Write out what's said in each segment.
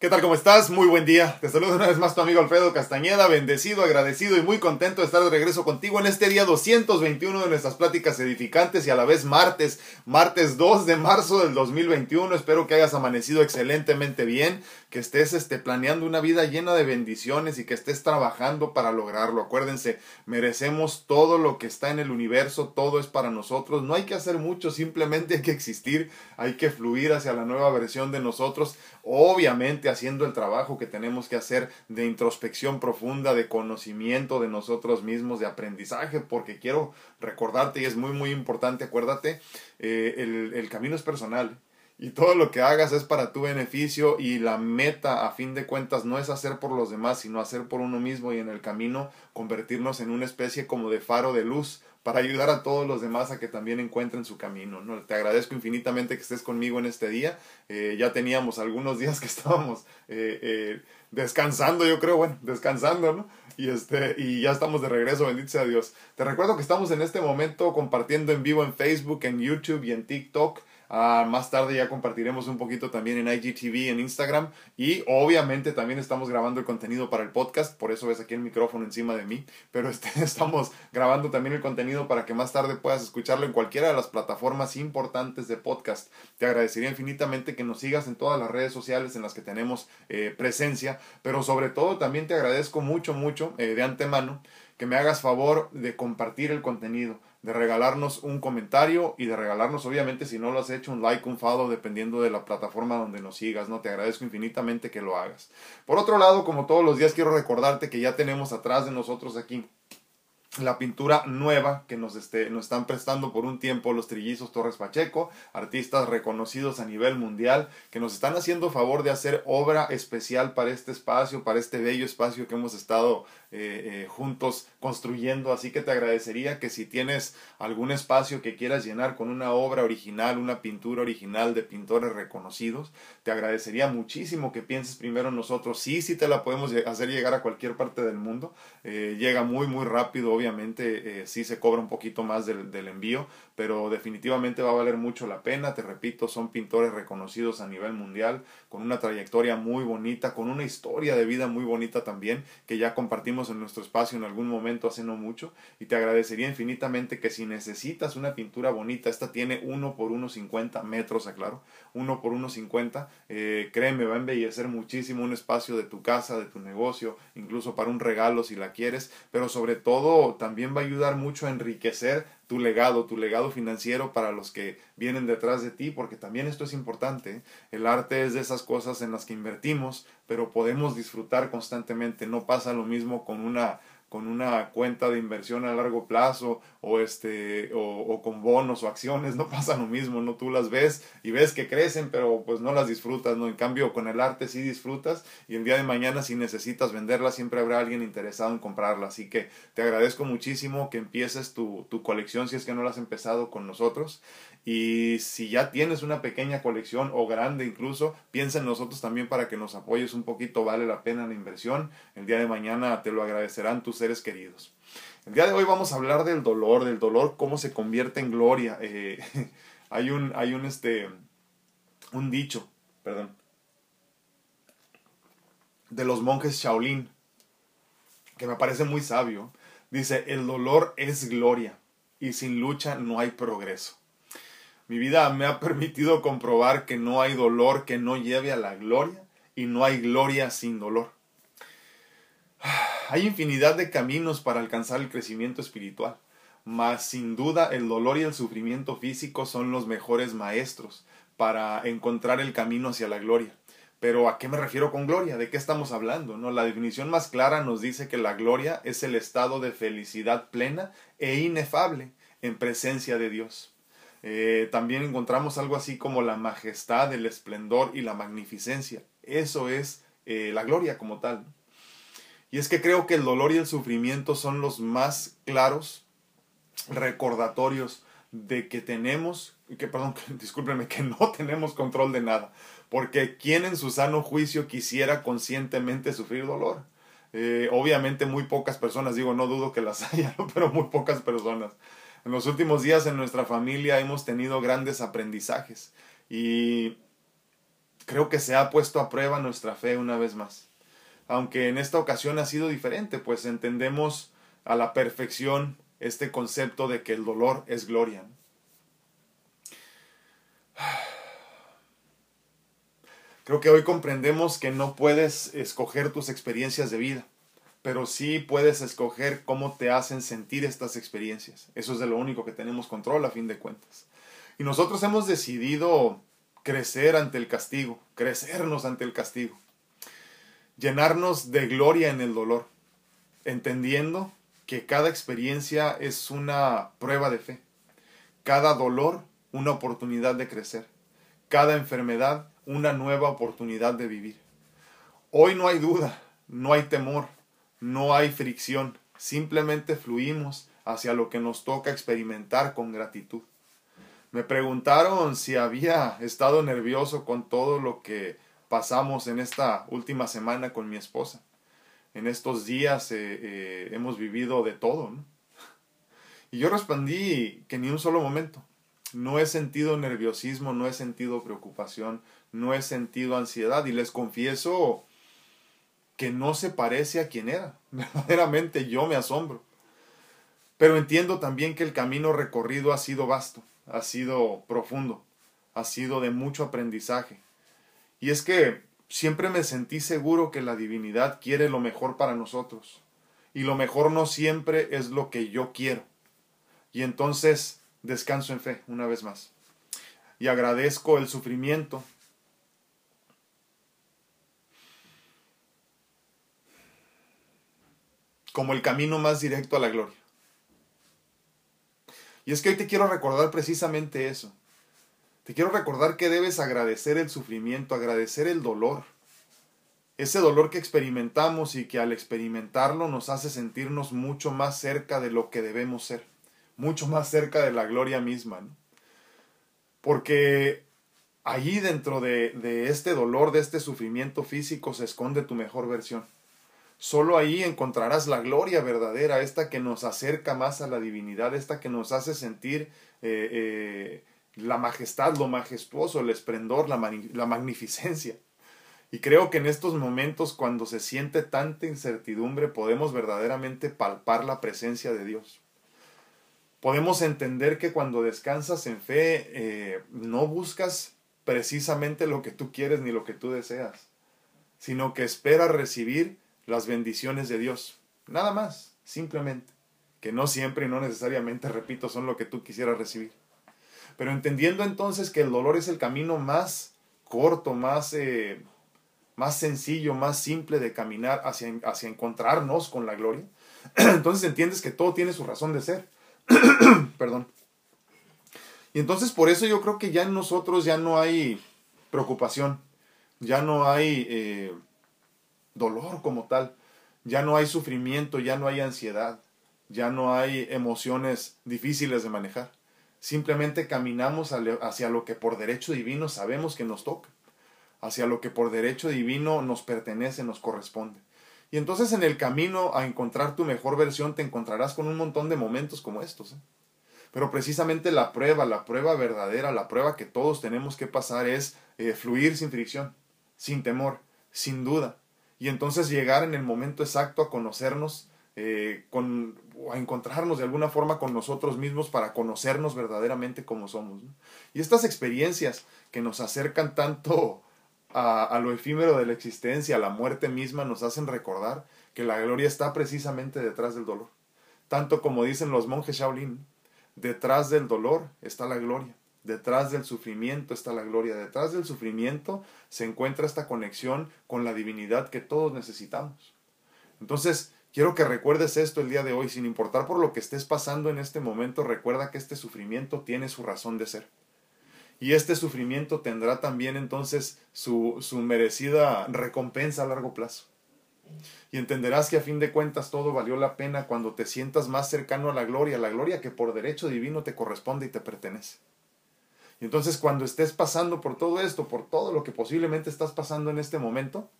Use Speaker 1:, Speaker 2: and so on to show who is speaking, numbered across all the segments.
Speaker 1: ¿Qué tal? ¿Cómo estás? Muy buen día. Te saludo una vez más tu amigo Alfredo Castañeda, bendecido, agradecido y muy contento de estar de regreso contigo en este día 221 de nuestras pláticas edificantes y a la vez martes, martes 2 de marzo del 2021. Espero que hayas amanecido excelentemente bien, que estés este, planeando una vida llena de bendiciones y que estés trabajando para lograrlo. Acuérdense, merecemos todo lo que está en el universo, todo es para nosotros. No hay que hacer mucho, simplemente hay que existir, hay que fluir hacia la nueva versión de nosotros. Obviamente haciendo el trabajo que tenemos que hacer de introspección profunda, de conocimiento de nosotros mismos, de aprendizaje, porque quiero recordarte y es muy muy importante, acuérdate, eh, el, el camino es personal y todo lo que hagas es para tu beneficio y la meta a fin de cuentas no es hacer por los demás, sino hacer por uno mismo y en el camino convertirnos en una especie como de faro de luz para ayudar a todos los demás a que también encuentren su camino. ¿no? Te agradezco infinitamente que estés conmigo en este día. Eh, ya teníamos algunos días que estábamos eh, eh, descansando, yo creo, bueno, descansando, ¿no? Y, este, y ya estamos de regreso, bendito sea Dios. Te recuerdo que estamos en este momento compartiendo en vivo en Facebook, en YouTube y en TikTok. Ah, más tarde ya compartiremos un poquito también en IGTV, en Instagram y obviamente también estamos grabando el contenido para el podcast, por eso ves aquí el micrófono encima de mí, pero este, estamos grabando también el contenido para que más tarde puedas escucharlo en cualquiera de las plataformas importantes de podcast. Te agradecería infinitamente que nos sigas en todas las redes sociales en las que tenemos eh, presencia, pero sobre todo también te agradezco mucho, mucho eh, de antemano que me hagas favor de compartir el contenido de regalarnos un comentario y de regalarnos, obviamente, si no lo has hecho, un like, un follow, dependiendo de la plataforma donde nos sigas, ¿no? Te agradezco infinitamente que lo hagas. Por otro lado, como todos los días, quiero recordarte que ya tenemos atrás de nosotros aquí la pintura nueva que nos, este, nos están prestando por un tiempo los trillizos Torres Pacheco, artistas reconocidos a nivel mundial, que nos están haciendo favor de hacer obra especial para este espacio, para este bello espacio que hemos estado eh, eh, juntos construyendo. Así que te agradecería que si tienes algún espacio que quieras llenar con una obra original, una pintura original de pintores reconocidos, te agradecería muchísimo que pienses primero en nosotros. Sí, sí te la podemos hacer llegar a cualquier parte del mundo. Eh, llega muy, muy rápido obviamente sí se cobra un poquito más del, del, envío, pero definitivamente va a valer mucho la pena. Te repito, son pintores reconocidos a nivel mundial, con una trayectoria muy bonita, con una historia de vida muy bonita también, que ya compartimos en nuestro espacio en algún momento hace no mucho. Y te agradecería infinitamente que si necesitas una pintura bonita, esta tiene 1 por 1,50 metros, aclaro, 1 por 1,50, eh, créeme, va a embellecer muchísimo un espacio de tu casa, de tu negocio, incluso para un regalo si la quieres, pero sobre todo también va a ayudar mucho a enriquecer tu legado, tu legado financiero para los que vienen detrás de ti, porque también esto es importante. El arte es de esas cosas en las que invertimos, pero podemos disfrutar constantemente. No pasa lo mismo con una con una cuenta de inversión a largo plazo o este o, con bonos o acciones no pasa lo mismo no tú las ves y ves que crecen pero pues no las disfrutas no en cambio con el arte sí disfrutas y el día de mañana si necesitas venderla siempre habrá alguien interesado en comprarla. Así que te agradezco muchísimo que empieces tu, tu colección si es que no la has empezado con nosotros y si ya tienes una pequeña colección o grande incluso, piensa en nosotros también para que nos apoyes un poquito, vale la pena la inversión. El día de mañana te lo agradecerán tus seres queridos. El día de hoy vamos a hablar del dolor, del dolor, cómo se convierte en gloria. Eh, hay un, hay un, este, un dicho, perdón, de los monjes Shaolin, que me parece muy sabio. Dice, el dolor es gloria y sin lucha no hay progreso. Mi vida me ha permitido comprobar que no hay dolor que no lleve a la gloria y no hay gloria sin dolor. Hay infinidad de caminos para alcanzar el crecimiento espiritual, mas sin duda el dolor y el sufrimiento físico son los mejores maestros para encontrar el camino hacia la gloria. Pero ¿a qué me refiero con gloria? ¿De qué estamos hablando? No, la definición más clara nos dice que la gloria es el estado de felicidad plena e inefable en presencia de Dios. Eh, también encontramos algo así como la majestad, el esplendor y la magnificencia. Eso es eh, la gloria como tal. Y es que creo que el dolor y el sufrimiento son los más claros recordatorios de que tenemos, que perdón, discúlpenme, que no tenemos control de nada. Porque ¿quién en su sano juicio quisiera conscientemente sufrir dolor? Eh, obviamente muy pocas personas, digo, no dudo que las haya, pero muy pocas personas. En los últimos días en nuestra familia hemos tenido grandes aprendizajes y creo que se ha puesto a prueba nuestra fe una vez más. Aunque en esta ocasión ha sido diferente, pues entendemos a la perfección este concepto de que el dolor es gloria. Creo que hoy comprendemos que no puedes escoger tus experiencias de vida, pero sí puedes escoger cómo te hacen sentir estas experiencias. Eso es de lo único que tenemos control a fin de cuentas. Y nosotros hemos decidido crecer ante el castigo, crecernos ante el castigo, llenarnos de gloria en el dolor, entendiendo que cada experiencia es una prueba de fe, cada dolor una oportunidad de crecer, cada enfermedad una nueva oportunidad de vivir. Hoy no hay duda, no hay temor, no hay fricción, simplemente fluimos hacia lo que nos toca experimentar con gratitud. Me preguntaron si había estado nervioso con todo lo que pasamos en esta última semana con mi esposa. En estos días eh, eh, hemos vivido de todo. Y yo respondí que ni un solo momento. No he sentido nerviosismo, no he sentido preocupación, no he sentido ansiedad y les confieso que no se parece a quien era. Verdaderamente yo me asombro. Pero entiendo también que el camino recorrido ha sido vasto ha sido profundo, ha sido de mucho aprendizaje. Y es que siempre me sentí seguro que la divinidad quiere lo mejor para nosotros. Y lo mejor no siempre es lo que yo quiero. Y entonces descanso en fe una vez más. Y agradezco el sufrimiento. Como el camino más directo a la gloria. Y es que hoy te quiero recordar precisamente eso. Te quiero recordar que debes agradecer el sufrimiento, agradecer el dolor. Ese dolor que experimentamos y que al experimentarlo nos hace sentirnos mucho más cerca de lo que debemos ser, mucho más cerca de la gloria misma. Porque allí dentro de, de este dolor, de este sufrimiento físico, se esconde tu mejor versión. Solo ahí encontrarás la gloria verdadera, esta que nos acerca más a la divinidad, esta que nos hace sentir eh, eh, la majestad, lo majestuoso, el esplendor, la, la magnificencia. Y creo que en estos momentos, cuando se siente tanta incertidumbre, podemos verdaderamente palpar la presencia de Dios. Podemos entender que cuando descansas en fe, eh, no buscas precisamente lo que tú quieres ni lo que tú deseas, sino que esperas recibir las bendiciones de Dios. Nada más, simplemente. Que no siempre y no necesariamente, repito, son lo que tú quisieras recibir. Pero entendiendo entonces que el dolor es el camino más corto, más, eh, más sencillo, más simple de caminar hacia, hacia encontrarnos con la gloria, entonces entiendes que todo tiene su razón de ser. Perdón. Y entonces por eso yo creo que ya en nosotros ya no hay preocupación, ya no hay eh, dolor como tal. Ya no hay sufrimiento, ya no hay ansiedad, ya no hay emociones difíciles de manejar. Simplemente caminamos hacia lo que por derecho divino sabemos que nos toca, hacia lo que por derecho divino nos pertenece, nos corresponde. Y entonces en el camino a encontrar tu mejor versión te encontrarás con un montón de momentos como estos. ¿eh? Pero precisamente la prueba, la prueba verdadera, la prueba que todos tenemos que pasar es eh, fluir sin fricción, sin temor, sin duda, y entonces llegar en el momento exacto a conocernos, eh, con, a encontrarnos de alguna forma con nosotros mismos para conocernos verdaderamente como somos. Y estas experiencias que nos acercan tanto a, a, lo efímero de la existencia, a la muerte misma, nos hacen recordar que la gloria está precisamente detrás del dolor. Tanto como dicen los monjes Shaolin, detrás del dolor está la gloria. Detrás del sufrimiento está la gloria. Detrás del sufrimiento se encuentra esta conexión con la divinidad que todos necesitamos. Entonces, quiero que recuerdes esto el día de hoy, sin importar por lo que estés pasando en este momento, recuerda que este sufrimiento tiene su razón de ser. Y este sufrimiento tendrá también entonces su, su merecida recompensa a largo plazo. Y entenderás que a fin de cuentas todo valió la pena cuando te sientas más cercano a la gloria, la gloria que por derecho divino te corresponde y te pertenece. Y entonces cuando estés pasando por todo esto, por todo lo que posiblemente estás pasando en este momento,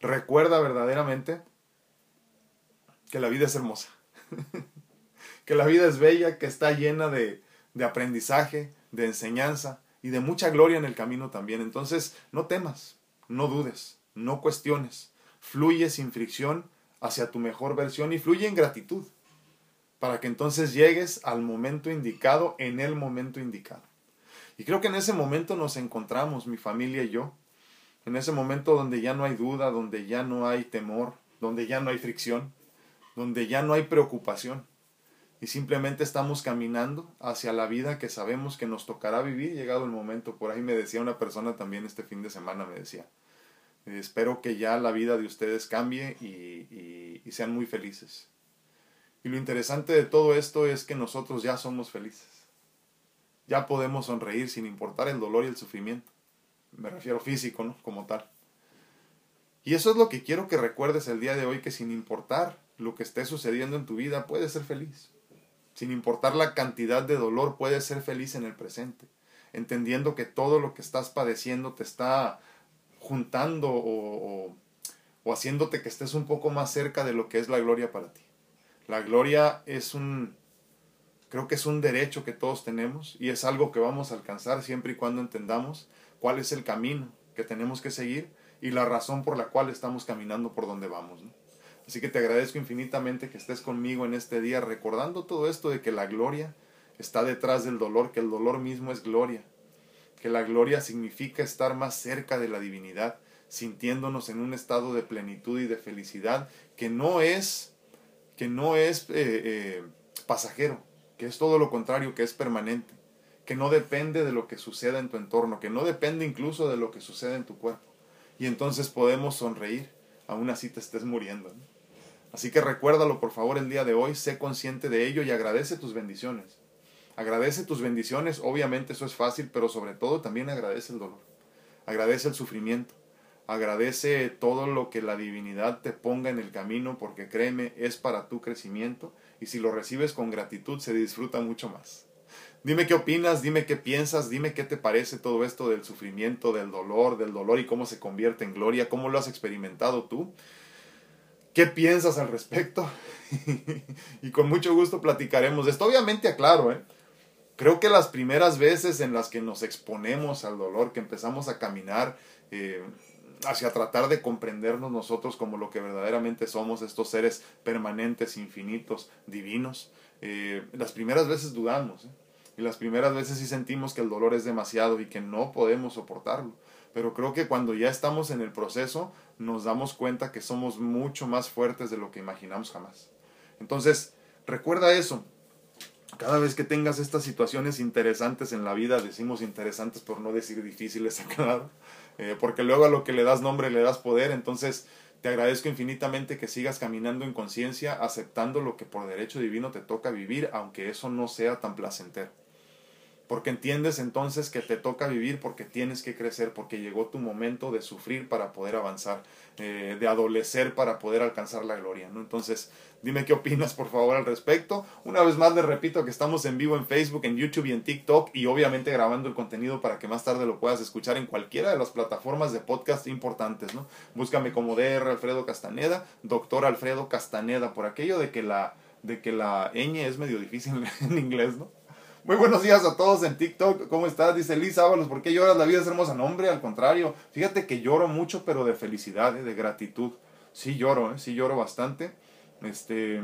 Speaker 1: recuerda verdaderamente que la vida es hermosa, que la vida es bella, que está llena de, de aprendizaje, de enseñanza y de mucha gloria en el camino también. Entonces, no temas, no dudes, no cuestiones, fluye sin fricción hacia tu mejor versión y fluye en gratitud, para que entonces llegues al momento indicado en el momento indicado. Y creo que en ese momento nos encontramos, mi familia y yo, en ese momento donde ya no hay duda, donde ya no hay temor, donde ya no hay fricción, donde ya no hay preocupación. Y simplemente estamos caminando hacia la vida que sabemos que nos tocará vivir llegado el momento. Por ahí me decía una persona también este fin de semana, me decía, espero que ya la vida de ustedes cambie y, y sean muy felices. Y lo interesante de todo esto es que nosotros ya somos felices. Ya podemos sonreír sin importar el dolor y el sufrimiento. Me refiero físico, ¿no? Como tal. Y eso es lo que quiero que recuerdes el día de hoy, que sin importar lo que esté sucediendo en tu vida, puedes ser feliz. Sin importar la cantidad de dolor, puedes ser feliz en el presente. Entendiendo que todo lo que estás padeciendo te está juntando o, o, o haciéndote que estés un poco más cerca de lo que es la gloria para ti. La gloria es un, creo que es un derecho que todos tenemos y es algo que vamos a alcanzar siempre y cuando entendamos cuál es el camino que tenemos que seguir y la razón por la cual estamos caminando por donde vamos. Así que te agradezco infinitamente que estés conmigo en este día recordando todo esto de que la gloria está detrás del dolor, que el dolor mismo es gloria, que la gloria significa estar más cerca de la divinidad, sintiéndonos en un estado de plenitud y de felicidad que no es, que no es eh, eh, pasajero, que es todo lo contrario, que es permanente que no depende de lo que suceda en tu entorno, que no depende incluso de lo que sucede en tu cuerpo. Y entonces podemos sonreír, aún así te estés muriendo. Así que recuérdalo por favor el día de hoy, sé consciente de ello y agradece tus bendiciones. Agradece tus bendiciones, obviamente eso es fácil, pero sobre todo también agradece el dolor. Agradece el sufrimiento. Agradece todo lo que la divinidad te ponga en el camino, porque créeme, es para tu crecimiento y si lo recibes con gratitud se disfruta mucho más. Dime qué opinas, dime qué piensas, dime qué te parece todo esto del sufrimiento, del dolor, del dolor y cómo se convierte en gloria, cómo lo has experimentado tú. ¿Qué piensas al respecto? y con mucho gusto platicaremos de esto. Obviamente aclaro, ¿eh? creo que las primeras veces en las que nos exponemos al dolor, que empezamos a caminar eh, hacia tratar de comprendernos nosotros como lo que verdaderamente somos, estos seres permanentes, infinitos, divinos, eh, las primeras veces dudamos. ¿eh? Y las primeras veces sí sentimos que el dolor es demasiado y que no podemos soportarlo. Pero creo que cuando ya estamos en el proceso nos damos cuenta que somos mucho más fuertes de lo que imaginamos jamás. Entonces, recuerda eso. Cada vez que tengas estas situaciones interesantes en la vida, decimos interesantes por no decir difíciles, claro, eh, porque luego a lo que le das nombre le das poder, entonces te agradezco infinitamente que sigas caminando en conciencia, aceptando lo que por derecho divino te toca vivir, aunque eso no sea tan placentero porque entiendes entonces que te toca vivir porque tienes que crecer, porque llegó tu momento de sufrir para poder avanzar, eh, de adolecer para poder alcanzar la gloria, ¿no? Entonces, dime qué opinas por favor al respecto. Una vez más les repito que estamos en vivo en Facebook, en YouTube y en TikTok y obviamente grabando el contenido para que más tarde lo puedas escuchar en cualquiera de las plataformas de podcast importantes, ¿no? Búscame como DR Alfredo Castaneda, doctor Alfredo Castaneda, por aquello de que la de que la ñ es medio difícil en inglés, ¿no? Muy buenos días a todos en TikTok. ¿Cómo estás? Dice Liz Ábalos. ¿Por qué lloras? La vida es hermosa. No, hombre, al contrario. Fíjate que lloro mucho, pero de felicidad, ¿eh? de gratitud. Sí lloro, ¿eh? sí lloro bastante. Este,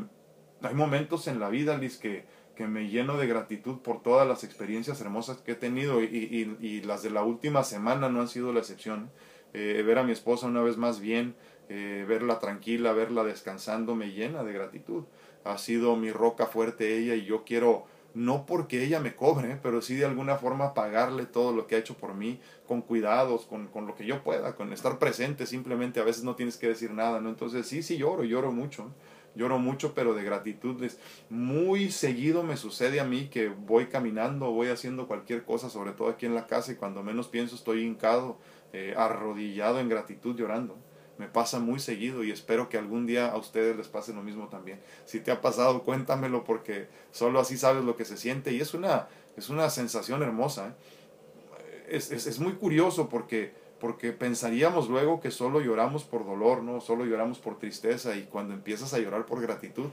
Speaker 1: hay momentos en la vida, Liz, que, que me lleno de gratitud por todas las experiencias hermosas que he tenido y, y, y las de la última semana no han sido la excepción. Eh, ver a mi esposa una vez más bien, eh, verla tranquila, verla descansando, me llena de gratitud. Ha sido mi roca fuerte ella y yo quiero no porque ella me cobre, pero sí de alguna forma pagarle todo lo que ha hecho por mí, con cuidados, con, con, lo que yo pueda, con estar presente, simplemente a veces no tienes que decir nada, ¿no? Entonces sí, sí lloro, lloro mucho, lloro mucho, pero de gratitud. Muy seguido me sucede a mí que voy caminando, voy haciendo cualquier cosa, sobre todo aquí en la casa, y cuando menos pienso estoy hincado, eh, arrodillado en gratitud, llorando me pasa muy seguido y espero que algún día a ustedes les pase lo mismo también. Si te ha pasado, cuéntamelo porque solo así sabes lo que se siente y es una, es una sensación hermosa. ¿eh? Es, es, es, muy curioso porque, porque pensaríamos luego que solo lloramos por dolor, ¿no? Solo lloramos por tristeza y cuando empiezas a llorar por gratitud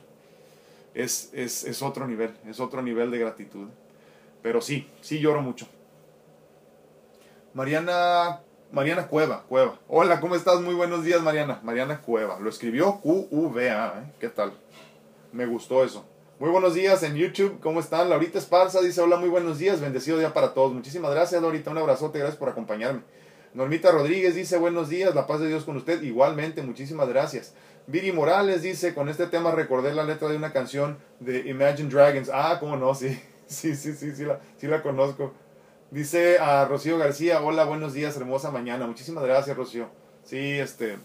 Speaker 1: es, es, es otro nivel, es otro nivel de gratitud. Pero sí, sí lloro mucho. Mariana, Mariana Cueva, Cueva. Hola, ¿cómo estás? Muy buenos días, Mariana. Mariana Cueva. Lo escribió Q-U-V-A, ¿eh? ¿Qué tal? Me gustó eso. Muy buenos días en YouTube, ¿cómo están? Laurita Esparza dice, hola, muy buenos días, bendecido día para todos. Muchísimas gracias, Laurita, un abrazote, gracias por acompañarme. Normita Rodríguez dice, buenos días, la paz de Dios con usted. Igualmente, muchísimas gracias. Viri Morales dice, con este tema recordé la letra de una canción de Imagine Dragons. Ah, cómo no, sí, sí, sí, sí, sí la, sí la conozco. Dice a Rocío García, hola, buenos días, hermosa mañana. Muchísimas gracias, Rocío. Sí, este...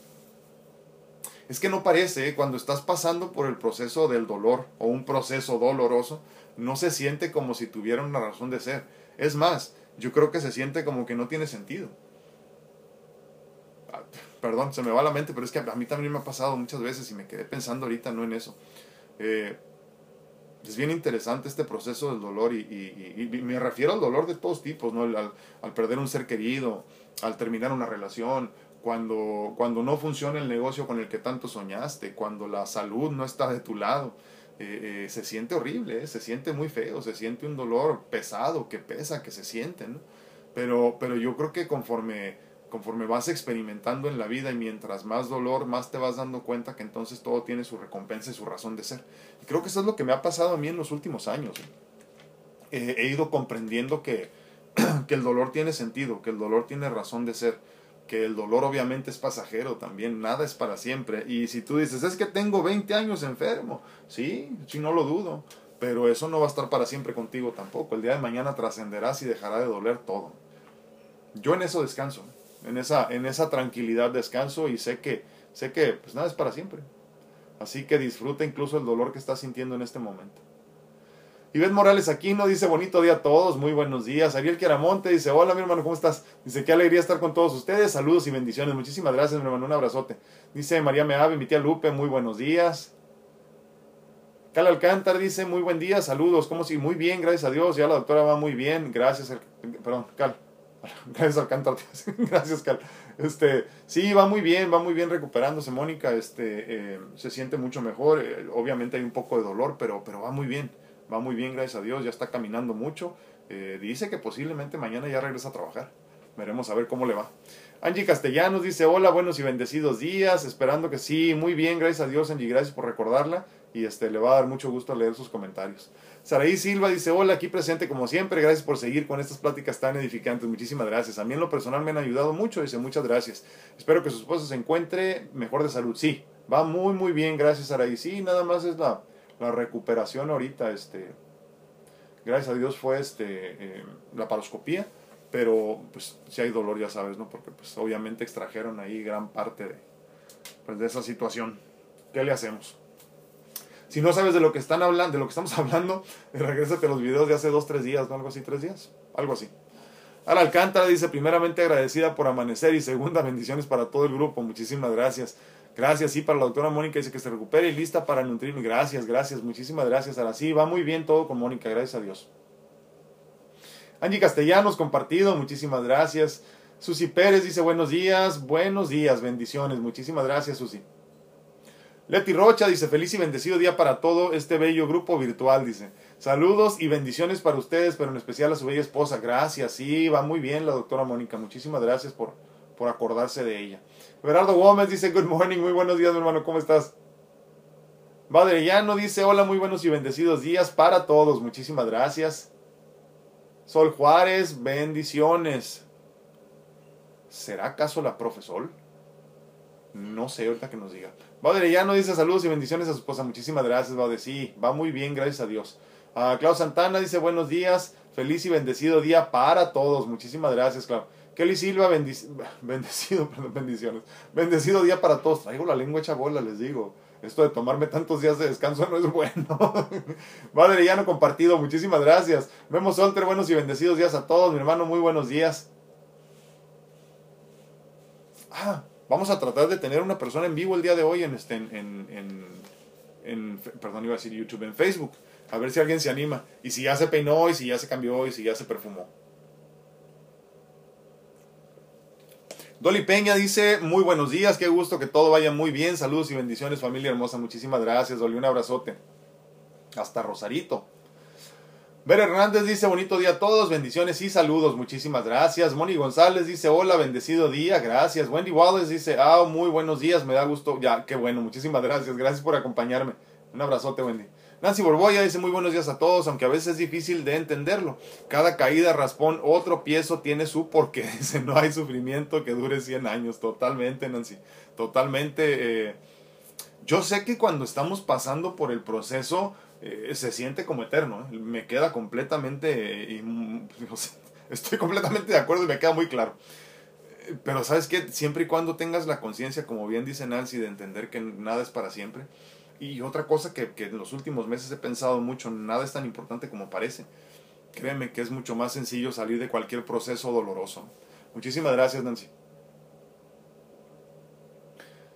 Speaker 1: Es que no parece, ¿eh? cuando estás pasando por el proceso del dolor o un proceso doloroso, no se siente como si tuviera una razón de ser. Es más, yo creo que se siente como que no tiene sentido perdón, se me va la mente, pero es que a mí también me ha pasado muchas veces y me quedé pensando ahorita no en eso. Eh, es bien interesante este proceso del dolor y, me refiero al dolor de todos tipos, ¿no? Al, perder un ser querido, al terminar una relación, cuando, cuando no funciona el negocio con el que tanto soñaste, cuando la salud no está de tu lado. Eh, eh, se siente horrible, se siente muy feo, se siente un dolor pesado, que pesa, que se siente, ¿no? Pero, pero yo creo que conforme conforme vas experimentando en la vida y mientras más dolor, más te vas dando cuenta que entonces todo tiene su recompensa y su razón de ser. Y creo que eso es lo que me ha pasado a mí en los últimos años. he ido comprendiendo que, que el dolor tiene sentido, que el dolor tiene razón de ser, que el dolor obviamente es pasajero también, nada es para siempre. Y si tú dices, es que tengo 20 años enfermo, sí, sí, no lo dudo, pero eso no va a estar para siempre contigo tampoco. El día de mañana trascenderás y dejará de doler todo. Yo en eso descanso en esa, en esa tranquilidad descanso y sé que, sé que pues nada es para siempre. Así que disfruta incluso el dolor que estás sintiendo en este momento. Ivette Morales aquí no dice bonito día a todos, muy buenos días. Ariel Queramonte dice, hola mi hermano, ¿cómo estás? Dice, qué alegría estar con todos ustedes, saludos y bendiciones. Muchísimas gracias mi hermano, un abrazote. Dice María Meave, mi tía Lupe, muy buenos días. Cal Alcántar dice, muy buen día, saludos, ¿cómo si? Muy bien, gracias a Dios, ya la doctora va muy bien, gracias, perdón, Cal, Gracias Alcántara. Gracias, Cal. Este, sí, va muy bien, va muy bien recuperándose Mónica. Este, eh, se siente mucho mejor. Eh, obviamente hay un poco de dolor, pero, pero va muy bien. Va muy bien, gracias a Dios. Ya está caminando mucho. Eh, dice que posiblemente mañana ya regresa a trabajar. Veremos a ver cómo le va. Angie Castellanos dice, hola, buenos y bendecidos días. Esperando que sí, muy bien, gracias a Dios, Angie. Gracias por recordarla. Y este, le va a dar mucho gusto leer sus comentarios. Saraí Silva dice, hola, aquí presente como siempre, gracias por seguir con estas pláticas tan edificantes, muchísimas gracias. A mí en lo personal me han ayudado mucho, dice, muchas gracias. Espero que su esposa se encuentre mejor de salud. Sí, va muy, muy bien, gracias Saraí. Sí, nada más es la, la recuperación ahorita, este, gracias a Dios fue este, eh, la paroscopía, pero pues si hay dolor, ya sabes, ¿no? Porque pues obviamente extrajeron ahí gran parte de, pues, de esa situación. ¿Qué le hacemos? Si no sabes de lo que están hablando, de lo que estamos hablando, regrésate a los videos de hace dos, tres días, ¿no? Algo así, tres días, algo así. Ahora Alcántara dice, primeramente agradecida por amanecer y segunda, bendiciones para todo el grupo, muchísimas gracias. Gracias, sí, para la doctora Mónica dice que se recupere y lista para nutrirme. Gracias, gracias, muchísimas gracias. Ahora sí, va muy bien todo con Mónica, gracias a Dios. Angie Castellanos, compartido, muchísimas gracias. Susi Pérez dice buenos días, buenos días, bendiciones, muchísimas gracias, Susi. Leti Rocha dice, feliz y bendecido día para todo este bello grupo virtual, dice. Saludos y bendiciones para ustedes, pero en especial a su bella esposa. Gracias, sí, va muy bien la doctora Mónica. Muchísimas gracias por, por acordarse de ella. Gerardo Gómez dice, good morning, muy buenos días, mi hermano, ¿cómo estás? Badrellano dice, hola, muy buenos y bendecidos días para todos. Muchísimas gracias. Sol Juárez, bendiciones. ¿Será acaso la profesor? No sé, ahorita que nos diga. ya no dice saludos y bendiciones a su esposa. Muchísimas gracias, Baude. Sí, va muy bien, gracias a Dios. Uh, Clau Santana dice buenos días, feliz y bendecido día para todos. Muchísimas gracias, Clau. Kelly Silva, bendecido, perdón, bendiciones. Bendecido día para todos. Traigo la lengua hecha bola, les digo. Esto de tomarme tantos días de descanso no es bueno. no compartido, muchísimas gracias. Vemos Solter, buenos y bendecidos días a todos. Mi hermano, muy buenos días. Ah, Vamos a tratar de tener una persona en vivo el día de hoy en, este, en, en, perdón, iba a decir YouTube, en Facebook. A ver si alguien se anima. Y si ya se peinó, y si ya se cambió, y si ya se perfumó. Dolly Peña dice, muy buenos días, qué gusto que todo vaya muy bien. Saludos y bendiciones, familia hermosa. Muchísimas gracias, Dolly. Un abrazote. Hasta Rosarito. Ver Hernández dice bonito día a todos, bendiciones y saludos, muchísimas gracias. Moni González dice hola, bendecido día, gracias. Wendy Wallace dice, ah, muy buenos días, me da gusto, ya, qué bueno, muchísimas gracias, gracias por acompañarme. Un abrazote, Wendy. Nancy Borboya dice muy buenos días a todos, aunque a veces es difícil de entenderlo. Cada caída, raspón, otro piezo tiene su porqué. Dice, no hay sufrimiento que dure 100 años. Totalmente, Nancy. Totalmente. Eh, yo sé que cuando estamos pasando por el proceso, eh, se siente como eterno. ¿eh? Me queda completamente, estoy completamente de acuerdo y me queda muy claro. Eh, pero sabes que siempre y cuando tengas la conciencia, como bien dice Nancy, de entender que nada es para siempre. Y otra cosa que, que en los últimos meses he pensado mucho, nada es tan importante como parece. Créeme que es mucho más sencillo salir de cualquier proceso doloroso. Muchísimas gracias, Nancy.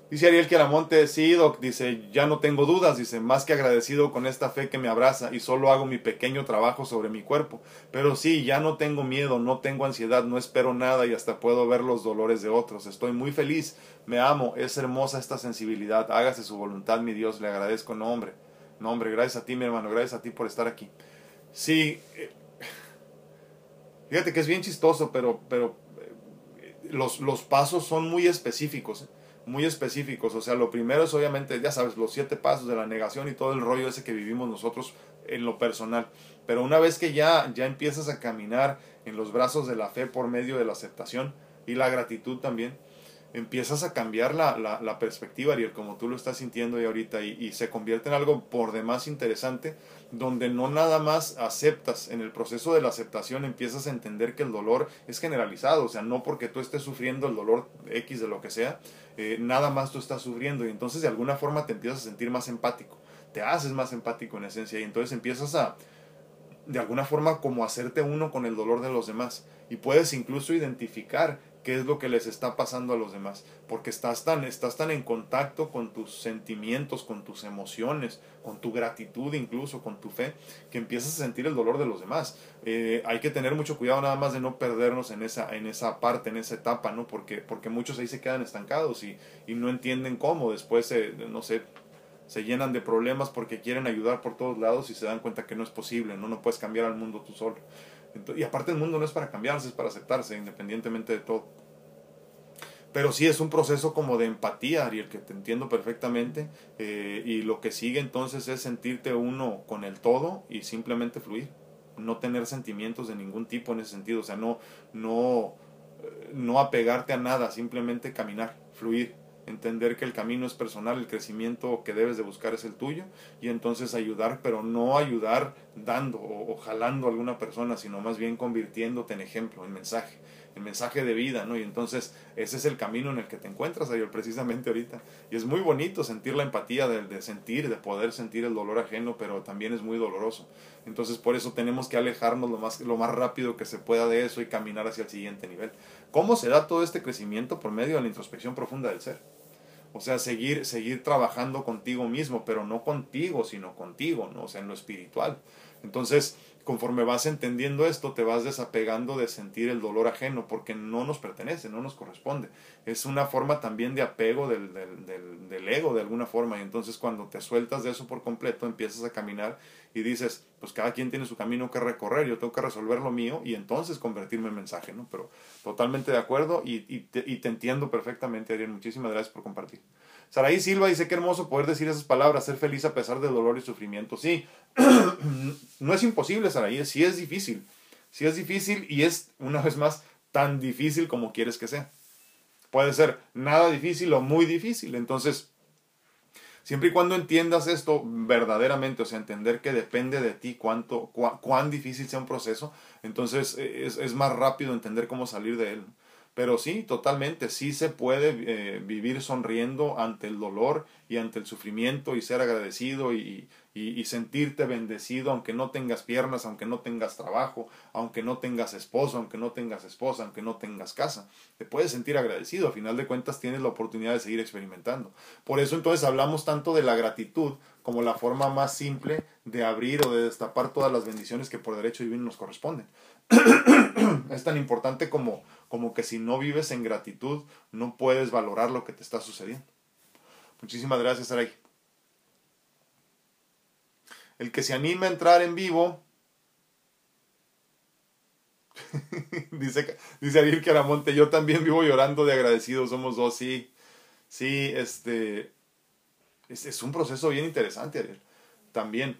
Speaker 1: Dice Ariel Quiaramonte, sí, Doc, dice, ya no tengo dudas, dice, más que agradecido con esta fe que me abraza y solo hago mi pequeño trabajo sobre mi cuerpo. Pero sí, ya no tengo miedo, no tengo ansiedad, no espero nada y hasta puedo ver los dolores de otros. Estoy muy feliz, me amo, es hermosa esta sensibilidad, hágase su voluntad, mi Dios, le agradezco, no hombre, no hombre, gracias a ti, mi hermano, gracias a ti por estar aquí. Sí, eh, fíjate que es bien chistoso, pero, pero eh, los, los pasos son muy específicos. Muy específicos. O sea, lo primero es obviamente, ya sabes, los siete pasos de la negación y todo el rollo ese que vivimos nosotros en lo personal. Pero una vez que ya, ya empiezas a caminar en los brazos de la fe por medio de la aceptación y la gratitud también, empiezas a cambiar la, la, perspectiva, Ariel, como tú lo estás sintiendo y ahorita, y, y se convierte en algo por demás interesante, donde no nada más aceptas, en el proceso de la aceptación empiezas a entender que el dolor es generalizado, o sea, no porque tú estés sufriendo el dolor X de lo que sea, eh, nada más tú estás sufriendo y entonces de alguna forma te empiezas a sentir más empático, te haces más empático en esencia y entonces empiezas a de alguna forma como hacerte uno con el dolor de los demás y puedes incluso identificar qué es lo que les está pasando a los demás, porque estás tan, estás tan en contacto con tus sentimientos, con tus emociones, con tu gratitud incluso, con tu fe, que empiezas a sentir el dolor de los demás. Eh, hay que tener mucho cuidado nada más de no perdernos en esa, en esa parte, en esa etapa, ¿no? Porque, porque muchos ahí se quedan estancados y, y no entienden cómo, después, no sé, se llenan de problemas porque quieren ayudar por todos lados y se dan cuenta que no es posible, no, no puedes cambiar al mundo tú solo y aparte el mundo no es para cambiarse, es para aceptarse, independientemente de todo. Pero sí es un proceso como de empatía, Ariel, que te entiendo perfectamente. Eh, y lo que sigue entonces es sentirte uno con el todo y simplemente fluir. No tener sentimientos de ningún tipo en ese sentido. O sea, no, no, eh, no apegarte a nada, simplemente caminar, fluir entender que el camino es personal, el crecimiento que debes de buscar es el tuyo y entonces ayudar, pero no ayudar dando o, jalando a alguna persona, sino más bien convirtiéndote en ejemplo, en mensaje, en mensaje de vida, ¿no? Y entonces ese es el camino en el que te encuentras, ayer precisamente ahorita. Y es muy bonito sentir la empatía de, de sentir, de poder sentir el dolor ajeno, pero también es muy doloroso. Entonces por eso tenemos que alejarnos lo más, lo más rápido que se pueda de eso y caminar hacia el siguiente nivel. ¿Cómo se da todo este crecimiento? Por medio de la introspección profunda del ser. O sea, seguir, seguir trabajando contigo mismo, pero no contigo, sino contigo, ¿no? O sea, en lo espiritual. Entonces, conforme vas entendiendo esto, te vas desapegando de sentir el dolor ajeno, porque no nos pertenece, no nos corresponde. Es una forma también de apego del, del, del, ego, de alguna forma. Y entonces cuando te sueltas de eso por completo, empiezas a caminar y dices, pues cada quien tiene su camino que recorrer, yo tengo que resolver lo mío y entonces convertirme en mensaje, ¿no? Pero totalmente de acuerdo y, y, te, y te entiendo perfectamente, Ariel. Muchísimas gracias por compartir. Saraí Silva dice, qué hermoso poder decir esas palabras, ser feliz a pesar del dolor y sufrimiento. Sí, no es imposible, Saraí, sí es difícil. Sí es difícil y es, una vez más, tan difícil como quieres que sea. Puede ser nada difícil o muy difícil. Entonces, siempre y cuando entiendas esto verdaderamente, o sea, entender que depende de ti cuánto, cuán difícil sea un proceso, entonces es, es más rápido entender cómo salir de él. Pero sí, totalmente, sí se puede eh, vivir sonriendo ante el dolor y ante el sufrimiento y ser agradecido y, y, sentirte bendecido aunque no tengas piernas, aunque no tengas trabajo, aunque no tengas esposo, aunque no tengas esposa, aunque no tengas casa. Te puedes sentir agradecido, a final de cuentas tienes la oportunidad de seguir experimentando. Por eso entonces hablamos tanto de la gratitud como la forma más simple de abrir o de destapar todas las bendiciones que por derecho divino nos corresponden. es tan importante como, como que si no vives en gratitud no puedes valorar lo que te está sucediendo. Muchísimas gracias, Saray. El que se anime a entrar en vivo, dice, dice Ariel Caramonte, yo también vivo llorando de agradecido, somos dos, sí. Sí, este. Es, es un proceso bien interesante, Ariel. También.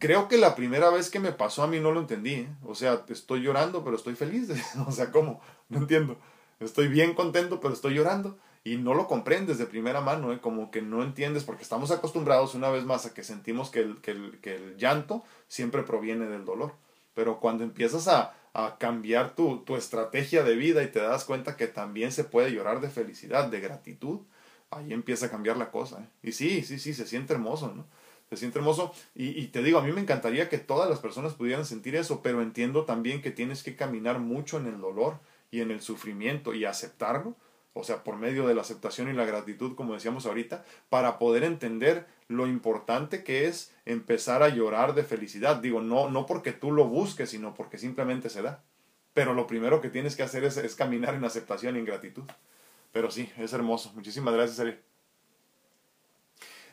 Speaker 1: Creo que la primera vez que me pasó a mí no lo entendí. ¿eh? O sea, estoy llorando, pero estoy feliz. o sea, ¿cómo? No entiendo. Estoy bien contento, pero estoy llorando. Y no lo comprendes de primera mano, ¿eh? como que no entiendes, porque estamos acostumbrados una vez más a que sentimos que el, que el, que el llanto siempre proviene del dolor. Pero cuando empiezas a, a cambiar tu, tu, estrategia de vida y te das cuenta que también se puede llorar de felicidad, de gratitud, ahí empieza a cambiar la cosa. ¿eh? Y sí, sí, sí, se siente hermoso, ¿no? Se siente hermoso. Y, y, te digo, a mí me encantaría que todas las personas pudieran sentir eso, pero entiendo también que tienes que caminar mucho en el dolor y en el sufrimiento y aceptarlo, o sea, por medio de la aceptación y la gratitud, como decíamos ahorita, para poder entender lo importante que es empezar a llorar de felicidad. Digo, no, no porque tú lo busques, sino porque simplemente se da. Pero lo primero que tienes que hacer es, es caminar en aceptación y en gratitud. Pero sí, es hermoso. Muchísimas gracias, Ari.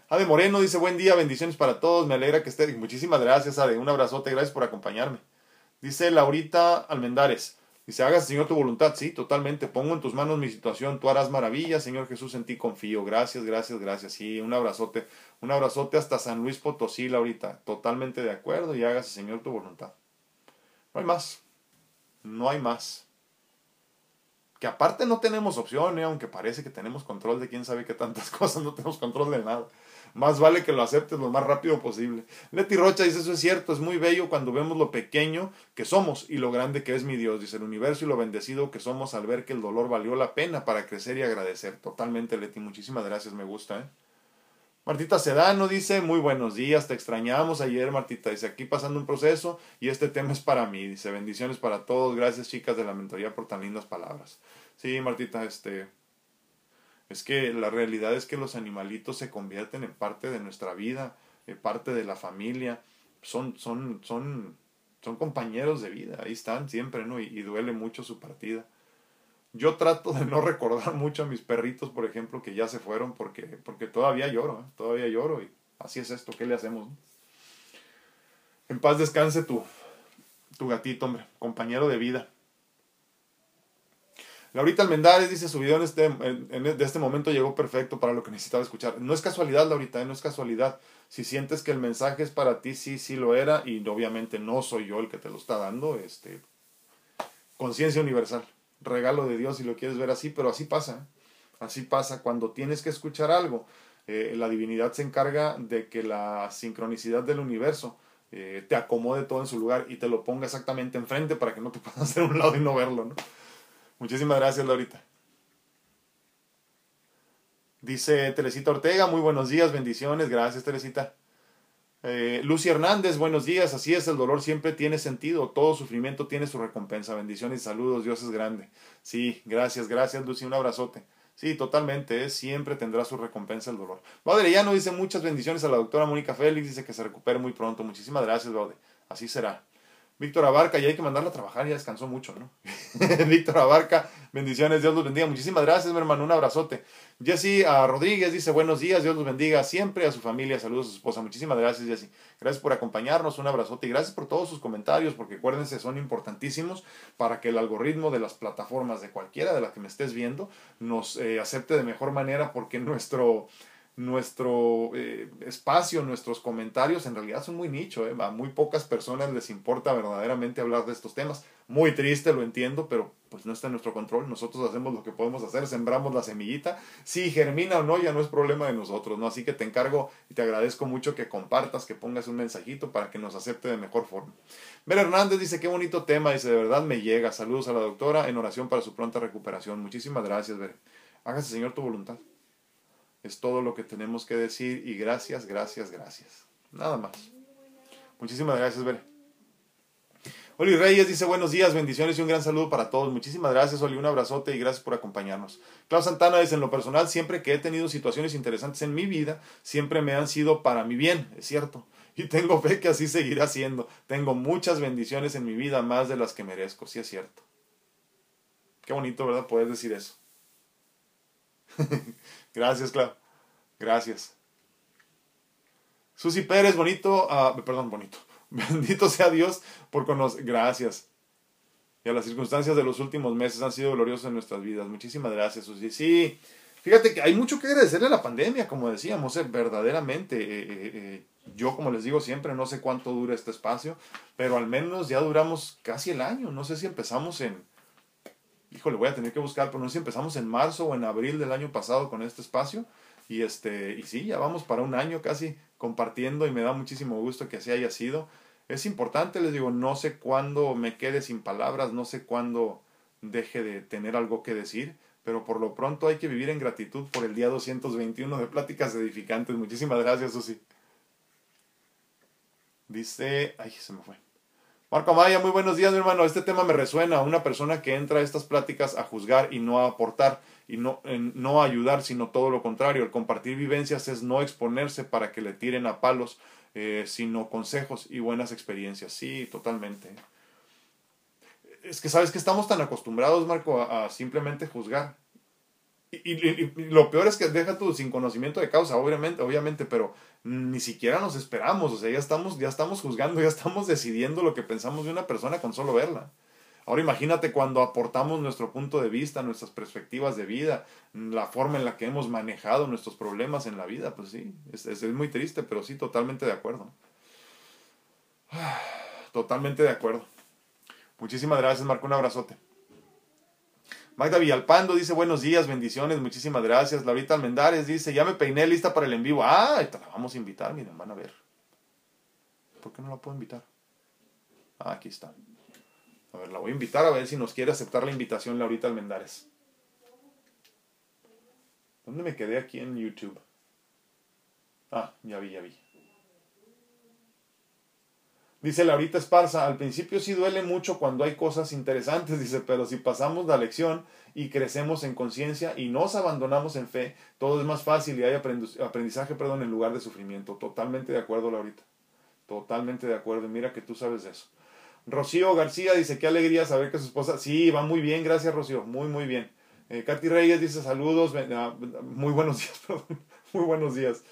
Speaker 1: Ade Moreno dice, buen día, bendiciones para todos, me alegra que esté. Muchísimas gracias, Ade. Un abrazote, gracias por acompañarme. Dice Laurita Almendares, Dice, hagas, Señor, tu voluntad. Sí, totalmente. Pongo en tus manos mi situación. Tú harás maravillas, Señor Jesús, en ti confío. Gracias, gracias, gracias. Sí, un abrazote. Un abrazote hasta San Luis Potosí, ahorita. Totalmente de acuerdo y hagas, Señor, tu voluntad. No hay más. No hay más. Que aparte no tenemos opción, ¿eh? aunque parece que tenemos control de quién sabe qué tantas cosas, no tenemos control de nada más vale que lo aceptes lo más rápido posible. Leti Rocha dice, eso es cierto, es muy bello cuando vemos lo pequeño que somos y lo grande que es mi Dios, dice el universo y lo bendecido que somos al ver que el dolor valió la pena para crecer y agradecer. Totalmente, Leti, muchísimas gracias, me gusta. ¿eh? Martita Sedano dice, muy buenos días, te extrañamos ayer, Martita. Dice, aquí pasando un proceso y este tema es para mí. Dice, bendiciones para todos. Gracias, chicas de la mentoría, por tan lindas palabras. Sí, Martita, este, es que la realidad es que los animalitos se convierten en parte de nuestra vida, en parte de la familia, son, son, son, son compañeros de vida, ahí están siempre, ¿no? Y, duele mucho su partida. Yo trato de no recordar mucho a mis perritos, por ejemplo, que ya se fueron, porque, porque todavía lloro, ¿eh? todavía lloro, y así es esto, ¿qué le hacemos? En paz descanse tu, tu gatito, hombre, compañero de vida. Laurita Almendares dice, su video en este, en, de este momento llegó perfecto para lo que necesitaba escuchar. No es casualidad, Laurita, ¿eh? no es casualidad. Si sientes que el mensaje es para ti, sí, sí lo era, y obviamente no soy yo el que te lo está dando. Este, conciencia universal, regalo de Dios si lo quieres ver así, pero así pasa. ¿eh? Así pasa cuando tienes que escuchar algo. Eh, la divinidad se encarga de que la sincronicidad del universo te acomode todo en su lugar y te lo ponga exactamente enfrente para que no te puedas hacer un lado y no verlo, ¿no? Muchísimas gracias, Laurita. Dice Teresita Ortega, muy buenos días, bendiciones, gracias Teresita. Eh, Lucy Hernández, buenos días, así es, el dolor siempre tiene sentido, todo sufrimiento tiene su recompensa, bendiciones y saludos, Dios es grande. Sí, gracias, gracias Lucy, un abrazote. Sí, totalmente, ¿eh? siempre tendrá su recompensa el dolor. Padre no dice muchas bendiciones a la doctora Mónica Félix, dice que se recupere muy pronto. Muchísimas gracias, Baude. Así será. Víctor Abarca, ya hay que mandarla a trabajar, ya descansó mucho, ¿no? Víctor Abarca, bendiciones, Dios los bendiga. Muchísimas gracias, mi hermano, un abrazote. Jessy ah, Rodríguez dice, buenos días, Dios los bendiga siempre, a su familia, saludos a su esposa. Muchísimas gracias, Jessy. Gracias por acompañarnos, un abrazote y gracias por todos sus comentarios, porque acuérdense, son importantísimos para que el algoritmo de las plataformas de cualquiera de la que me estés viendo nos eh, acepte de mejor manera, porque nuestro nuestro eh, espacio, nuestros comentarios en realidad son muy nicho, ¿eh? a muy pocas personas les importa verdaderamente hablar de estos temas. Muy triste, lo entiendo, pero pues no está en nuestro control. Nosotros hacemos lo que podemos hacer, sembramos la semillita. Si germina o no, ya no es problema de nosotros, ¿no? Así que te encargo y te agradezco mucho que compartas, que pongas un mensajito para que nos acepte de mejor forma. Ver Hernández dice, qué bonito tema, dice, de verdad me llega. Saludos a la doctora en oración para su pronta recuperación. Muchísimas gracias, Ver. Hágase, Señor, tu voluntad. Es todo lo que tenemos que decir y gracias, gracias, gracias. Nada más. Muchísimas gracias, Bere. Oli Reyes dice buenos días, bendiciones y un gran saludo para todos. Muchísimas gracias, Oli, un abrazote y gracias por acompañarnos. Klaus Santana dice, en lo personal, siempre que he tenido situaciones interesantes en mi vida, siempre me han sido para mi bien, es cierto. Y tengo fe que así seguirá siendo. Tengo muchas bendiciones en mi vida, más de las que merezco, sí es cierto. Qué bonito, ¿verdad? Poder decir eso. Gracias, Clau. Gracias. Susi Pérez, bonito, uh, perdón, bonito. Bendito sea Dios por conocer. Gracias. Y a las circunstancias de los últimos meses han sido gloriosas en nuestras vidas. Muchísimas gracias, Susi. Sí, fíjate que hay mucho que agradecerle a la pandemia, como decíamos, eh, verdaderamente. Eh, eh, yo, como les digo siempre, no sé cuánto dura este espacio, pero al menos ya duramos casi el año. No sé si empezamos en. Híjole, voy a tener que buscar, pero no sé si empezamos en marzo o en abril del año pasado con este espacio. Y, este, y sí, ya vamos para un año casi compartiendo y me da muchísimo gusto que así haya sido. Es importante, les digo, no sé cuándo me quede sin palabras, no sé cuándo deje de tener algo que decir, pero por lo pronto hay que vivir en gratitud por el día 221 de Pláticas Edificantes. Muchísimas gracias, Susi. Dice, ay, se me fue. Marco Amaya, muy buenos días, mi hermano. Este tema me resuena. Una persona que entra a estas pláticas a juzgar y no a aportar y no, no ayudar, sino todo lo contrario. El compartir vivencias es no exponerse para que le tiren a palos, eh, sino consejos y buenas experiencias. Sí, totalmente. Es que sabes que estamos tan acostumbrados, Marco, a simplemente juzgar y, lo peor es que deja tú sin conocimiento de causa, obviamente, obviamente, pero ni siquiera nos esperamos, o sea, ya estamos, ya estamos juzgando, ya estamos decidiendo lo que pensamos de una persona con solo verla. Ahora imagínate cuando aportamos nuestro punto de vista, nuestras perspectivas de vida, la forma en la que hemos manejado nuestros problemas en la vida, pues sí, es, es muy triste, pero sí, totalmente de acuerdo. Totalmente de acuerdo. Muchísimas gracias, Marco, un abrazote. Magda Villalpando dice buenos días, bendiciones, muchísimas gracias. Laurita Almendares dice, ya me peiné lista para el en vivo. Ah, te la vamos a invitar, miren, van a ver. ¿Por qué no la puedo invitar? Ah, aquí está. A ver, la voy a invitar a ver si nos quiere aceptar la invitación Laurita Almendares. ¿Dónde me quedé aquí en YouTube? Ah, ya vi, ya vi. Dice Laurita Esparza, al principio sí duele mucho cuando hay cosas interesantes, dice, pero si pasamos la lección y crecemos en conciencia y nos abandonamos en fe, todo es más fácil y hay aprendizaje, perdón, en lugar de sufrimiento. Totalmente de acuerdo, Laurita. Totalmente de acuerdo. Mira que tú sabes de eso. Rocío García dice, qué alegría saber que su esposa... Sí, va muy bien, gracias Rocío, muy, muy bien. Eh, Katy Reyes dice, saludos, ah, muy buenos días, perdón, muy buenos días.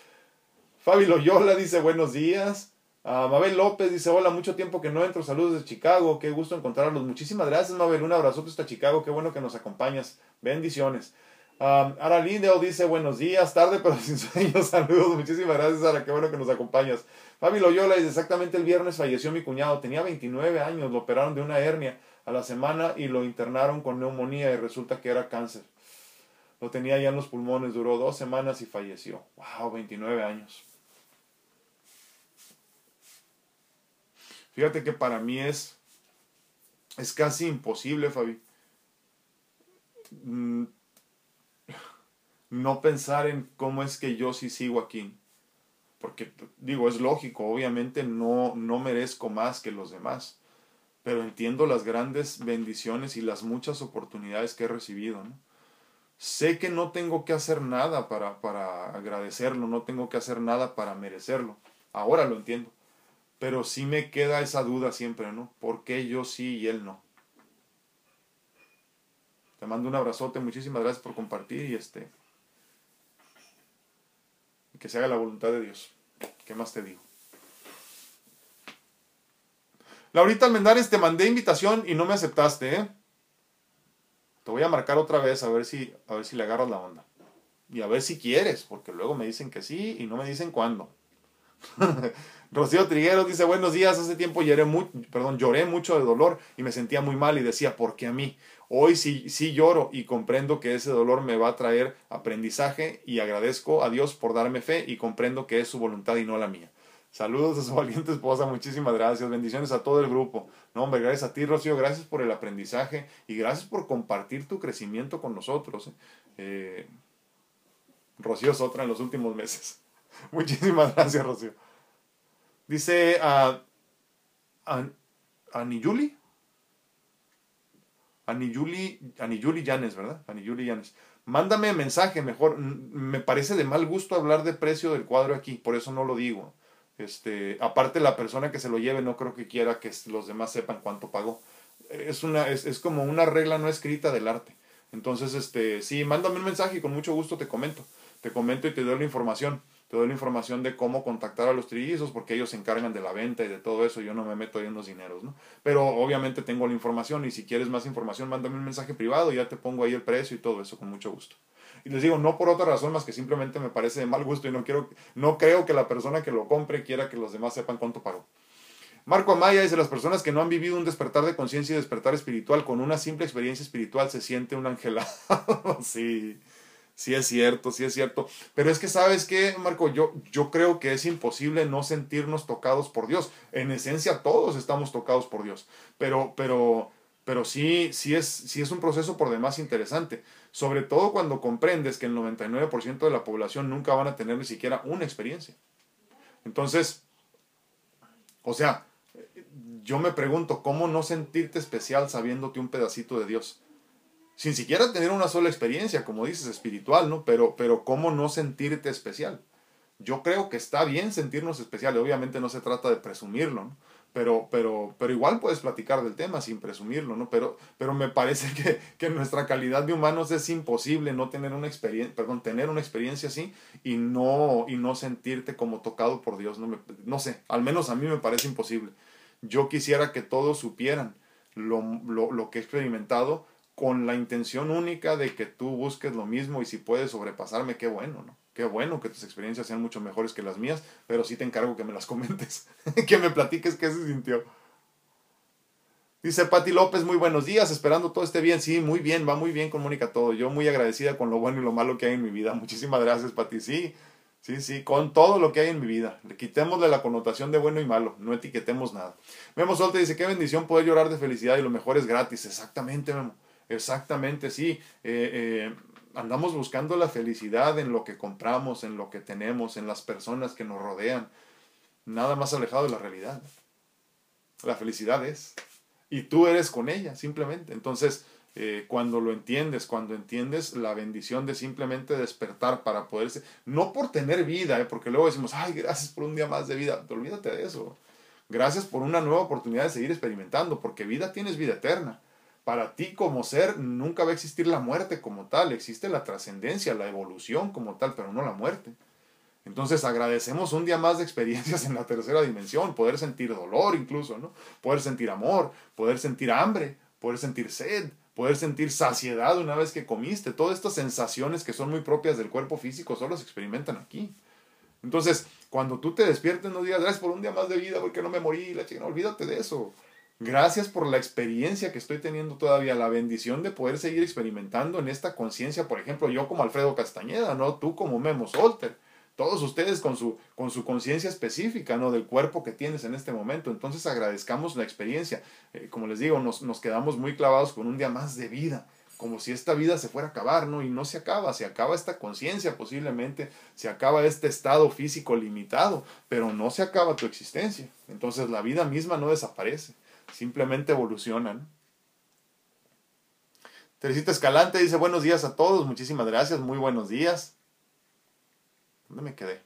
Speaker 1: Fabi Loyola dice, buenos días. Mabel López dice, hola, mucho tiempo que no entro, saludos de Chicago, qué gusto encontrarlos. Muchísimas gracias, Mabel, un abrazo hasta Chicago, qué bueno que nos acompañas. Bendiciones. Um, Ara Lindeo dice, buenos días, tarde pero sin sueño, saludos, muchísimas gracias, Ara, qué bueno que nos acompañas. Fabi Loyola dice, exactamente el viernes falleció mi cuñado, tenía 29 años, lo operaron de una hernia a la semana y lo internaron con neumonía y resulta que era cáncer. Lo tenía ya en los pulmones, duró dos semanas y falleció. Wow, 29 años. Fíjate que para mí es, es casi imposible, Fabi, mm, no pensar en cómo es que yo sí sigo aquí. Porque digo, es lógico, obviamente no, no merezco más que los demás, pero entiendo las grandes bendiciones y las muchas oportunidades que he recibido. Sé que no tengo que hacer nada para, para agradecerlo, no tengo que hacer nada para merecerlo. Ahora lo entiendo. Pero sí me queda esa duda siempre, ¿no? ¿Por qué yo sí y él no? Te mando un abrazote, muchísimas gracias por compartir y este que se haga la voluntad de Dios. ¿Qué más te digo? Laurita Almendares, te mandé invitación y no me aceptaste, ¿eh? Te voy a marcar otra vez a ver si a ver si le agarras la onda. Y a ver si quieres, porque luego me dicen que sí y no me dicen cuándo. Rocío Trigueros dice, buenos días, hace tiempo lloré, perdón, lloré mucho de dolor y me sentía muy mal y decía, ¿por qué a mí? Hoy sí, sí lloro y comprendo que ese dolor me va a traer aprendizaje y agradezco a Dios por darme fe y comprendo que es su voluntad y no la mía. Saludos a su valiente esposa, muchísimas gracias, bendiciones a todo el grupo. No, hombre, gracias a ti, Rocío, gracias por el aprendizaje y gracias por compartir tu crecimiento con nosotros. ¿eh? Eh, Rocío es otra en los últimos meses. Muchísimas gracias, Rocío. Dice a uh, Aniyuli. Aniyuli, Aniyuli Llanes, ¿verdad? Aniyuli Llanes. Mándame mensaje, mejor. Me parece de mal gusto hablar de precio del cuadro aquí, por eso no lo digo. Este, aparte la persona que se lo lleve no creo que quiera que los demás sepan cuánto pagó. Es una es, es como una regla no escrita del arte. Entonces, este, sí, mándame un mensaje y con mucho gusto te comento. Te comento y te doy la información. Te doy la información de cómo contactar a los trillizos, porque ellos se encargan de la venta y de todo eso, yo no me meto ahí en los dineros, ¿no? Pero obviamente tengo la información y si quieres más información, mándame un mensaje privado y ya te pongo ahí el precio y todo eso con mucho gusto. Y les digo, no por otra razón más que simplemente me parece de mal gusto y no quiero, no creo que la persona que lo compre quiera que los demás sepan cuánto pagó. Marco Amaya dice, las personas que no han vivido un despertar de conciencia y despertar espiritual con una simple experiencia espiritual se siente un angelado. sí, sí es cierto, sí es cierto. Pero es que, ¿sabes qué, Marco? Yo, yo creo que es imposible no sentirnos tocados por Dios. En esencia, todos estamos tocados por Dios. Pero, pero, pero sí, sí es, sí es un proceso por demás interesante. Sobre todo cuando comprendes que el 99% de la población nunca van a tener ni siquiera una experiencia. Entonces, o sea, yo me pregunto, ¿cómo no sentirte especial sabiéndote un pedacito de Dios? Sin siquiera tener una sola experiencia, como dices, espiritual, ¿no? Pero, pero ¿cómo no sentirte especial? Yo creo que está bien sentirnos especiales, obviamente no se trata de presumirlo, ¿no? Pero, pero, pero igual puedes platicar del tema sin presumirlo, ¿no? Pero, pero me parece que, que nuestra calidad de humanos es imposible no tener una experiencia, perdón, tener una experiencia así y no, y no sentirte como tocado por Dios, no, me, no sé, al menos a mí me parece imposible. Yo quisiera que todos supieran lo, lo, lo que he experimentado con la intención única de que tú busques lo mismo y si puedes sobrepasarme, qué bueno, ¿no? Qué bueno que tus experiencias sean mucho mejores que las mías, pero sí te encargo que me las comentes, que me platiques qué se sintió. Dice Pati López, muy buenos días, esperando todo esté bien. Sí, muy bien, va muy bien con Mónica todo. Yo muy agradecida con lo bueno y lo malo que hay en mi vida. Muchísimas gracias, Pati. Sí, Sí, sí, con todo lo que hay en mi vida. Le quitémosle la connotación de bueno y malo, no etiquetemos nada. Memo Solte dice, qué bendición poder llorar de felicidad y lo mejor es gratis. Exactamente, Memo. Exactamente, sí. Eh, eh, andamos buscando la felicidad en lo que compramos, en lo que tenemos, en las personas que nos rodean. Nada más alejado de la realidad. La felicidad es. Y tú eres con ella, simplemente. Entonces, eh, cuando lo entiendes, cuando entiendes la bendición de simplemente despertar para poderse, no por tener vida, porque luego decimos, ay, gracias por un día más de vida, olvídate de eso. Gracias por una nueva oportunidad de seguir experimentando, porque vida tienes vida eterna. Para ti como ser nunca va a existir la muerte como tal, existe la trascendencia, la evolución como tal, pero no la muerte. Entonces agradecemos un día más de experiencias en la tercera dimensión, poder sentir dolor incluso, ¿no? Poder sentir amor, poder sentir hambre, poder sentir sed, poder sentir saciedad una vez que comiste. Todas estas sensaciones que son muy propias del cuerpo físico solo se experimentan aquí. Entonces, cuando tú te despiertes, no digas gracias por un día más de vida porque no me morí, la chica, no, olvídate de eso. Gracias por la experiencia que estoy teniendo todavía, la bendición de poder seguir experimentando en esta conciencia, por ejemplo, yo como Alfredo Castañeda, ¿no? Tú como Memo Solter todos ustedes con su, con su conciencia específica, ¿no? Del cuerpo que tienes en este momento. Entonces agradezcamos la experiencia. Eh, como les digo, nos, nos quedamos muy clavados con un día más de vida como si esta vida se fuera a acabar, ¿no? Y no se acaba, se acaba esta conciencia posiblemente, se acaba este estado físico limitado, pero no se acaba tu existencia. Entonces la vida misma no desaparece, simplemente evoluciona. ¿no? Teresita Escalante dice buenos días a todos, muchísimas gracias, muy buenos días. ¿Dónde me quedé?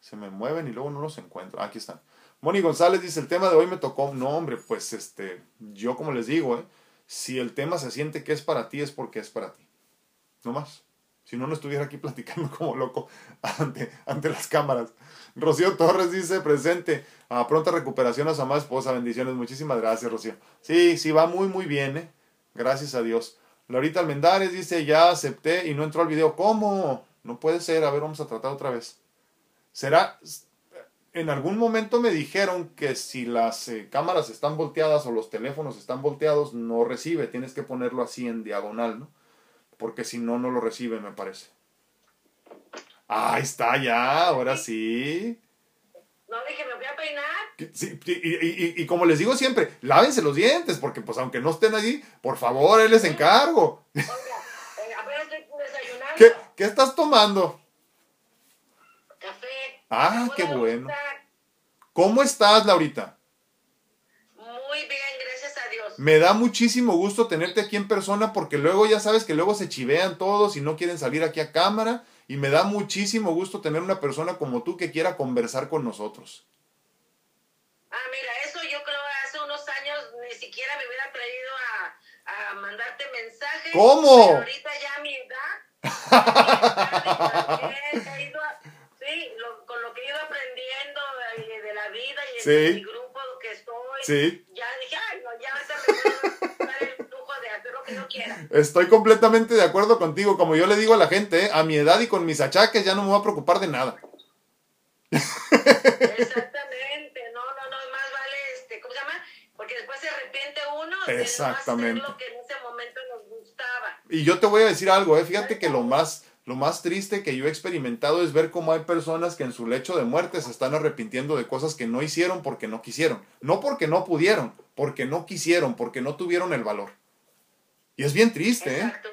Speaker 1: Se me mueven y luego no los encuentro. Aquí están. Moni González dice, el tema de hoy me tocó. No, hombre, pues este, yo como les digo, ¿eh? si el tema se siente que es para ti, es porque es para ti. No más. Si no, no estuviera aquí platicando como loco ante, ante las cámaras. Rocío Torres dice, presente, a pronta recuperación a su amada esposa, bendiciones. Muchísimas gracias, Rocío. Sí, sí, va muy, muy bien, ¿eh? Gracias a Dios. Laurita Almendares dice, ya acepté y no entró al video. ¿Cómo? No puede ser, a ver, vamos a tratar otra vez. Será, en algún momento me dijeron que si las eh, cámaras están volteadas o los teléfonos están volteados, no recibe, tienes que ponerlo así en diagonal, ¿no? Porque si no, no lo recibe, me parece. Ahí está, ya, ahora sí.
Speaker 2: No, dije, me voy a peinar.
Speaker 1: Sí, y, y, y, como les digo siempre, lávense los dientes, porque pues aunque no estén allí, por favor, él les encargo.
Speaker 2: Oiga, apenas estoy desayunando.
Speaker 1: ¿Qué, ¿Qué estás tomando?
Speaker 2: Café.
Speaker 1: Ah, qué bueno. ¿Cómo estás, Laurita?
Speaker 2: Muy bien, gracias a Dios.
Speaker 1: Me da muchísimo gusto tenerte aquí en persona porque luego ya sabes que luego se chivean todos y no quieren salir aquí a cámara y me da muchísimo gusto tener una persona como tú que quiera conversar con nosotros.
Speaker 2: Ah, mira, eso yo creo hace unos años ni siquiera me hubiera atrevido a, a mandarte mensajes.
Speaker 1: ¿Cómo?
Speaker 2: Pero ahorita ya mi edad. mi edad a, sí, lo, con lo que he
Speaker 1: ido
Speaker 2: aprendiendo de, de la vida y de sí. mi grupo que estoy, sí. ya que yo quiera.
Speaker 1: Estoy completamente de acuerdo contigo. Como yo le digo a la gente, ¿eh? a mi edad y con mis achaques ya no me voy a preocupar de nada.
Speaker 2: Exactamente, no, no, no, más vale, este, ¿cómo se llama? Porque después se arrepiente uno
Speaker 1: Exactamente.
Speaker 2: de no hacer lo que en ese momento nos gustaba.
Speaker 1: Y yo te voy a decir algo, ¿eh? fíjate que lo más, lo más triste que yo he experimentado es ver cómo hay personas que en su lecho de muerte se están arrepintiendo de cosas que no hicieron porque no quisieron. No porque no pudieron, porque no quisieron, porque no tuvieron el valor. Y es bien triste, ¿eh?
Speaker 2: Exacto.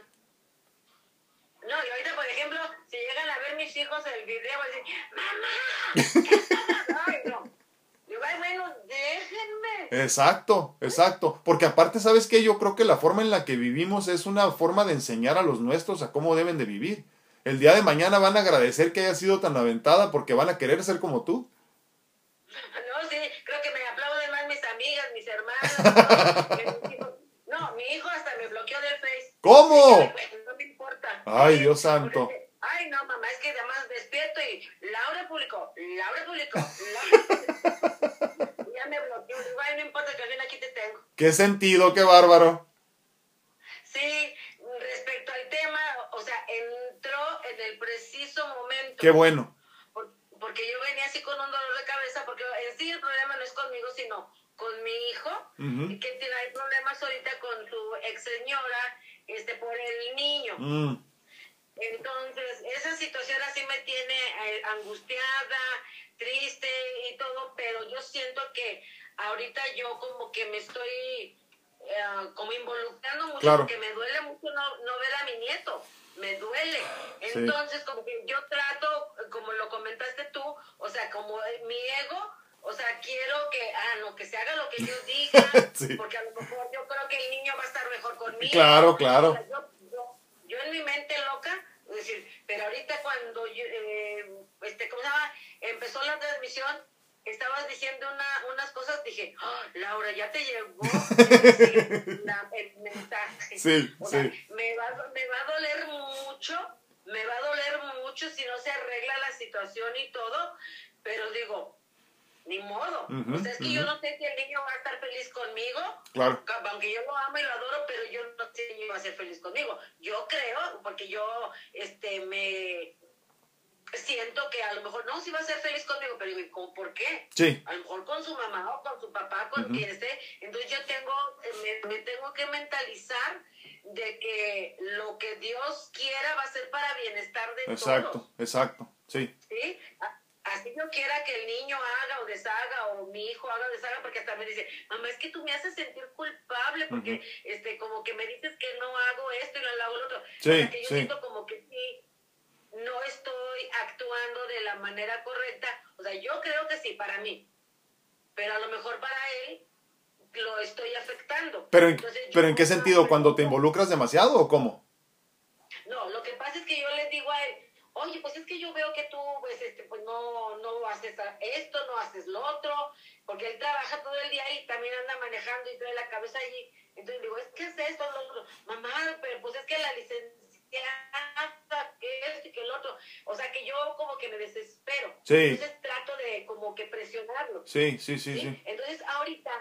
Speaker 2: No, y ahorita, por ejemplo, si llegan a ver mis hijos el video, decir, ¡Mamá! ¿qué estás Ay, no. Ay, bueno, déjenme.
Speaker 1: Exacto, exacto. Porque aparte, ¿sabes qué? Yo creo que la forma en la que vivimos es una forma de enseñar a los nuestros a cómo deben de vivir. El día de mañana van a agradecer que haya sido tan aventada porque van a querer ser como tú.
Speaker 2: No, sí, creo que me aplauden más mis amigas, mis hermanas. No, mi hijo hasta me bloqueó del Face.
Speaker 1: ¿Cómo?
Speaker 2: No me importa.
Speaker 1: Ay, Dios santo.
Speaker 2: Ay, no, mamá, es que además despierto y Laura publicó, Laura publicó, Laura ya me bloqueó. Digo, ay, no importa, que fin aquí te tengo.
Speaker 1: ¿Qué sentido? ¡Qué bárbaro!
Speaker 2: Sí, respecto al tema, o sea, entró en el preciso momento.
Speaker 1: ¡Qué bueno!
Speaker 2: Por- Porque yo venía así con un dolor de cabeza, porque en sí el problema no es conmigo, sino con mi hijo,
Speaker 1: Ujú.
Speaker 2: que tiene hay problemas ahorita con su ex señora, este, por el niño.
Speaker 1: Mm,
Speaker 2: Entonces, esa situación así me tiene eh, angustiada, triste y todo, pero yo siento que ahorita yo como que me estoy eh, como involucrando mucho
Speaker 1: Claro.
Speaker 2: porque me duele mucho no, no ver a mi nieto, me duele.
Speaker 1: Sí.
Speaker 2: Entonces, como que yo trato, como lo comentaste tú, o sea, como mi ego, o sea, quiero que, ah, no, que se haga lo que yo diga,
Speaker 1: Sí.
Speaker 2: porque a lo mejor yo creo que el niño va a estar mejor conmigo.
Speaker 1: Claro, claro.
Speaker 2: O sea, yo, yo, yo en mi mente loca, es decir, pero ahorita cuando yo, eh, este, ¿cómo se llama? Empezó la transmisión, estabas diciendo una, unas cosas, dije, "Ah, Laura, ya te llegó la- el mensaje.
Speaker 1: Sí,
Speaker 2: O sea,
Speaker 1: sí.
Speaker 2: me va, me va a doler mucho, me va a doler mucho si no se arregla la situación y todo, pero digo, ni modo.
Speaker 1: Ujú,
Speaker 2: o sea, es que yo no sé si el niño va a estar feliz conmigo,
Speaker 1: Claro.
Speaker 2: aunque yo lo amo y lo adoro, pero yo no sé si va a ser feliz conmigo. Yo creo, porque yo este me siento que a lo mejor no, si va a ser feliz conmigo, pero digo, ¿cómo, ¿por qué?
Speaker 1: Sí,
Speaker 2: A lo mejor con su mamá o con su papá, con
Speaker 1: Ujú.
Speaker 2: quien esté. Entonces yo tengo, me, me tengo que mentalizar de que lo que Dios quiera va a ser para bienestar de todos.
Speaker 1: exacto, exacto. Sí,
Speaker 2: ¿sí? Así yo quiera que el niño haga o deshaga o mi hijo haga o deshaga, porque hasta me dice, mamá, es que tú me haces sentir culpable porque este como que me dices que no hago esto y no hago lo otro.
Speaker 1: Sí,
Speaker 2: o sea, que yo
Speaker 1: sí.
Speaker 2: siento como que sí, no estoy actuando de la manera correcta. O sea, yo creo que sí, para mí. Pero a lo mejor para él lo estoy afectando.
Speaker 1: pero,
Speaker 2: Entonces,
Speaker 1: pero ¿en qué sentido? ¿Cuando te involucras demasiado o cómo?
Speaker 2: no, lo que pasa es que yo le digo a él, oye, pues es que yo veo que tú, pues, este, pues no, no haces esto, no haces lo otro, porque él trabaja todo el día y también anda manejando y trae la cabeza allí. Entonces digo, es que es esto, lo otro. Mamá, pero pues es que la licenciada, que esto y que el otro. O sea que yo como que me desespero.
Speaker 1: Sí.
Speaker 2: Entonces trato de como que presionarlo.
Speaker 1: Sí, sí, sí,
Speaker 2: ¿sí?
Speaker 1: sí.
Speaker 2: Entonces ahorita,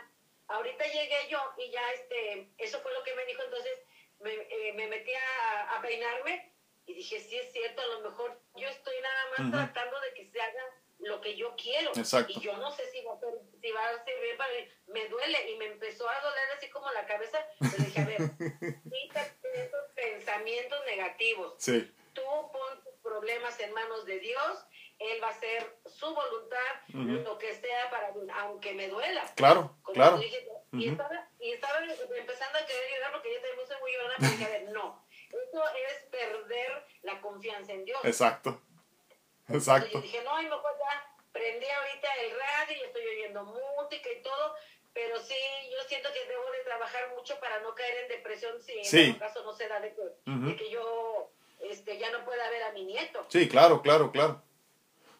Speaker 2: ahorita llegué yo y ya este, eso fue lo que me dijo, entonces me, eh, me metí a, a peinarme y dije, sí es cierto, a lo mejor yo estoy nada más tratando de que se haga lo que yo quiero.
Speaker 1: Exacto.
Speaker 2: Y yo no sé si va a ser, si va a ser bien para mí. Me duele y me empezó a doler así como la cabeza. Pero dije, a ver, quítate esos pensamientos negativos
Speaker 1: Sí,
Speaker 2: tú pon tus problemas en manos de Dios, Él va a hacer su voluntad, lo que sea para aunque me duela.
Speaker 1: claro,
Speaker 2: Como
Speaker 1: claro.
Speaker 2: y, estaba, y estaba empezando a querer llorar porque yo también soy muy llorona, pero dije, a ver, no, eso es perder la confianza en Dios.
Speaker 1: Exacto,
Speaker 2: Entonces yo
Speaker 1: exacto.
Speaker 2: dije, no, y mejor ya prendí ahorita el radio y estoy oyendo música y todo, pero sí, yo siento que debo de trabajar mucho para no caer en depresión si en
Speaker 1: Sí.
Speaker 2: todo caso no se da de de que yo este, ya no pueda ver a mi nieto.
Speaker 1: Sí, claro, claro, claro.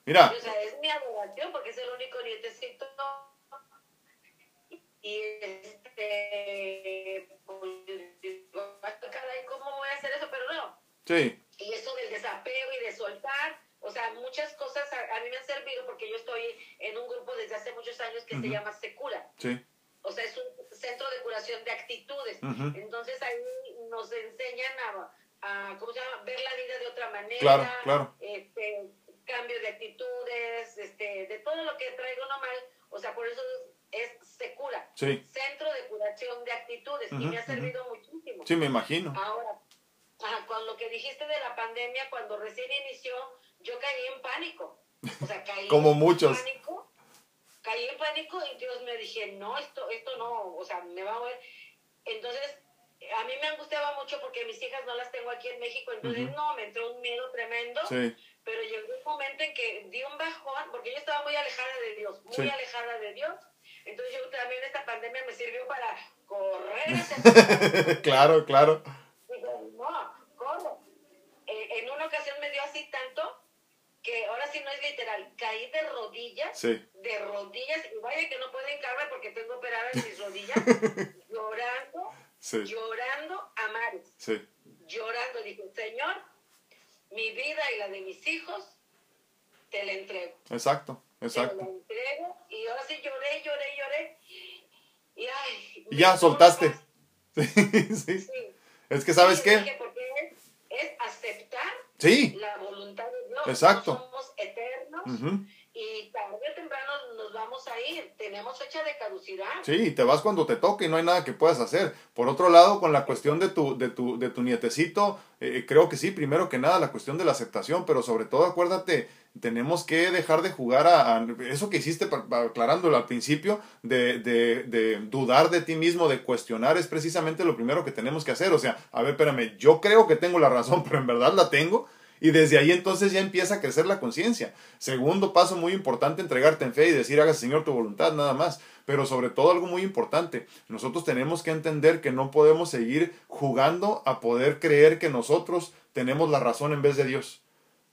Speaker 1: Mira,
Speaker 2: O sea, es mi adoración porque es el único nietecito. Y este, pues,
Speaker 1: sí,
Speaker 2: Y eso del desapego y de soltar, o sea, muchas cosas a, a mí me han servido porque yo estoy en un grupo desde hace muchos años que se llama Secura.
Speaker 1: Sí.
Speaker 2: O sea, es un centro de curación de actitudes. Entonces ahí nos enseñan a, a, ¿cómo se llama? Ver la vida de otra manera.
Speaker 1: Claro, claro.
Speaker 2: Este, cambio de actitudes, este, de todo lo que traigo uno mal. O sea, por eso es, Secura.
Speaker 1: Sí.
Speaker 2: Centro de curación de actitudes. y me ha servido muchísimo.
Speaker 1: Sí, me imagino.
Speaker 2: Ahora, con lo que dijiste de la pandemia, cuando recién inició, yo caí en pánico. O sea, caí
Speaker 1: Como muchos.
Speaker 2: pánico. Caí en pánico y Dios me dije, no, esto, esto no, o sea, me va a ver. Entonces, a mí me angustiaba mucho porque mis hijas no las tengo aquí en México, entonces no, me entró un miedo tremendo.
Speaker 1: Sí.
Speaker 2: Pero llegó un momento en que di un bajón, porque yo estaba muy alejada de Dios, muy alejada de Dios. Entonces yo también esta pandemia me sirvió para correr.
Speaker 1: claro, claro
Speaker 2: no, ¿cómo? Eh, en una ocasión me dio así tanto que ahora sí no es literal, caí de rodillas, de rodillas, y vaya que no puedo hincarme porque tengo operadas mis rodillas, llorando, llorando a mares, llorando, dije, Señor, mi vida y la de mis hijos, te la entrego.
Speaker 1: Exacto, exacto.
Speaker 2: Te la entrego, y ahora sí lloré, lloré, lloré, y ay.
Speaker 1: Y ya soltaste. sí. sí. Es que, ¿sabes qué?
Speaker 2: Porque es, aceptar la voluntad de Dios.
Speaker 1: Exacto.
Speaker 2: somos eternos o temprano nos vamos a ir. Tenemos caducidad.
Speaker 1: Sí, te vas cuando te toque y no hay nada que puedas hacer. Por otro lado, con la cuestión de tu, de tu, de tu nietecito, eh, creo que sí, primero que nada, la cuestión de la aceptación, pero sobre todo, acuérdate, tenemos que dejar de jugar a, eso que hiciste aclarándolo al principio, de, de, de, dudar de ti mismo, de cuestionar, es precisamente lo primero que tenemos que hacer. O sea, a ver, espérame, yo creo que tengo la razón, pero en verdad la tengo. Y desde ahí entonces ya empieza a crecer la conciencia. Segundo paso muy importante, entregarte en fe y decir, haga Señor tu voluntad, nada más. Pero sobre todo algo muy importante, nosotros tenemos que entender que no podemos seguir jugando a poder creer que nosotros tenemos la razón en vez de Dios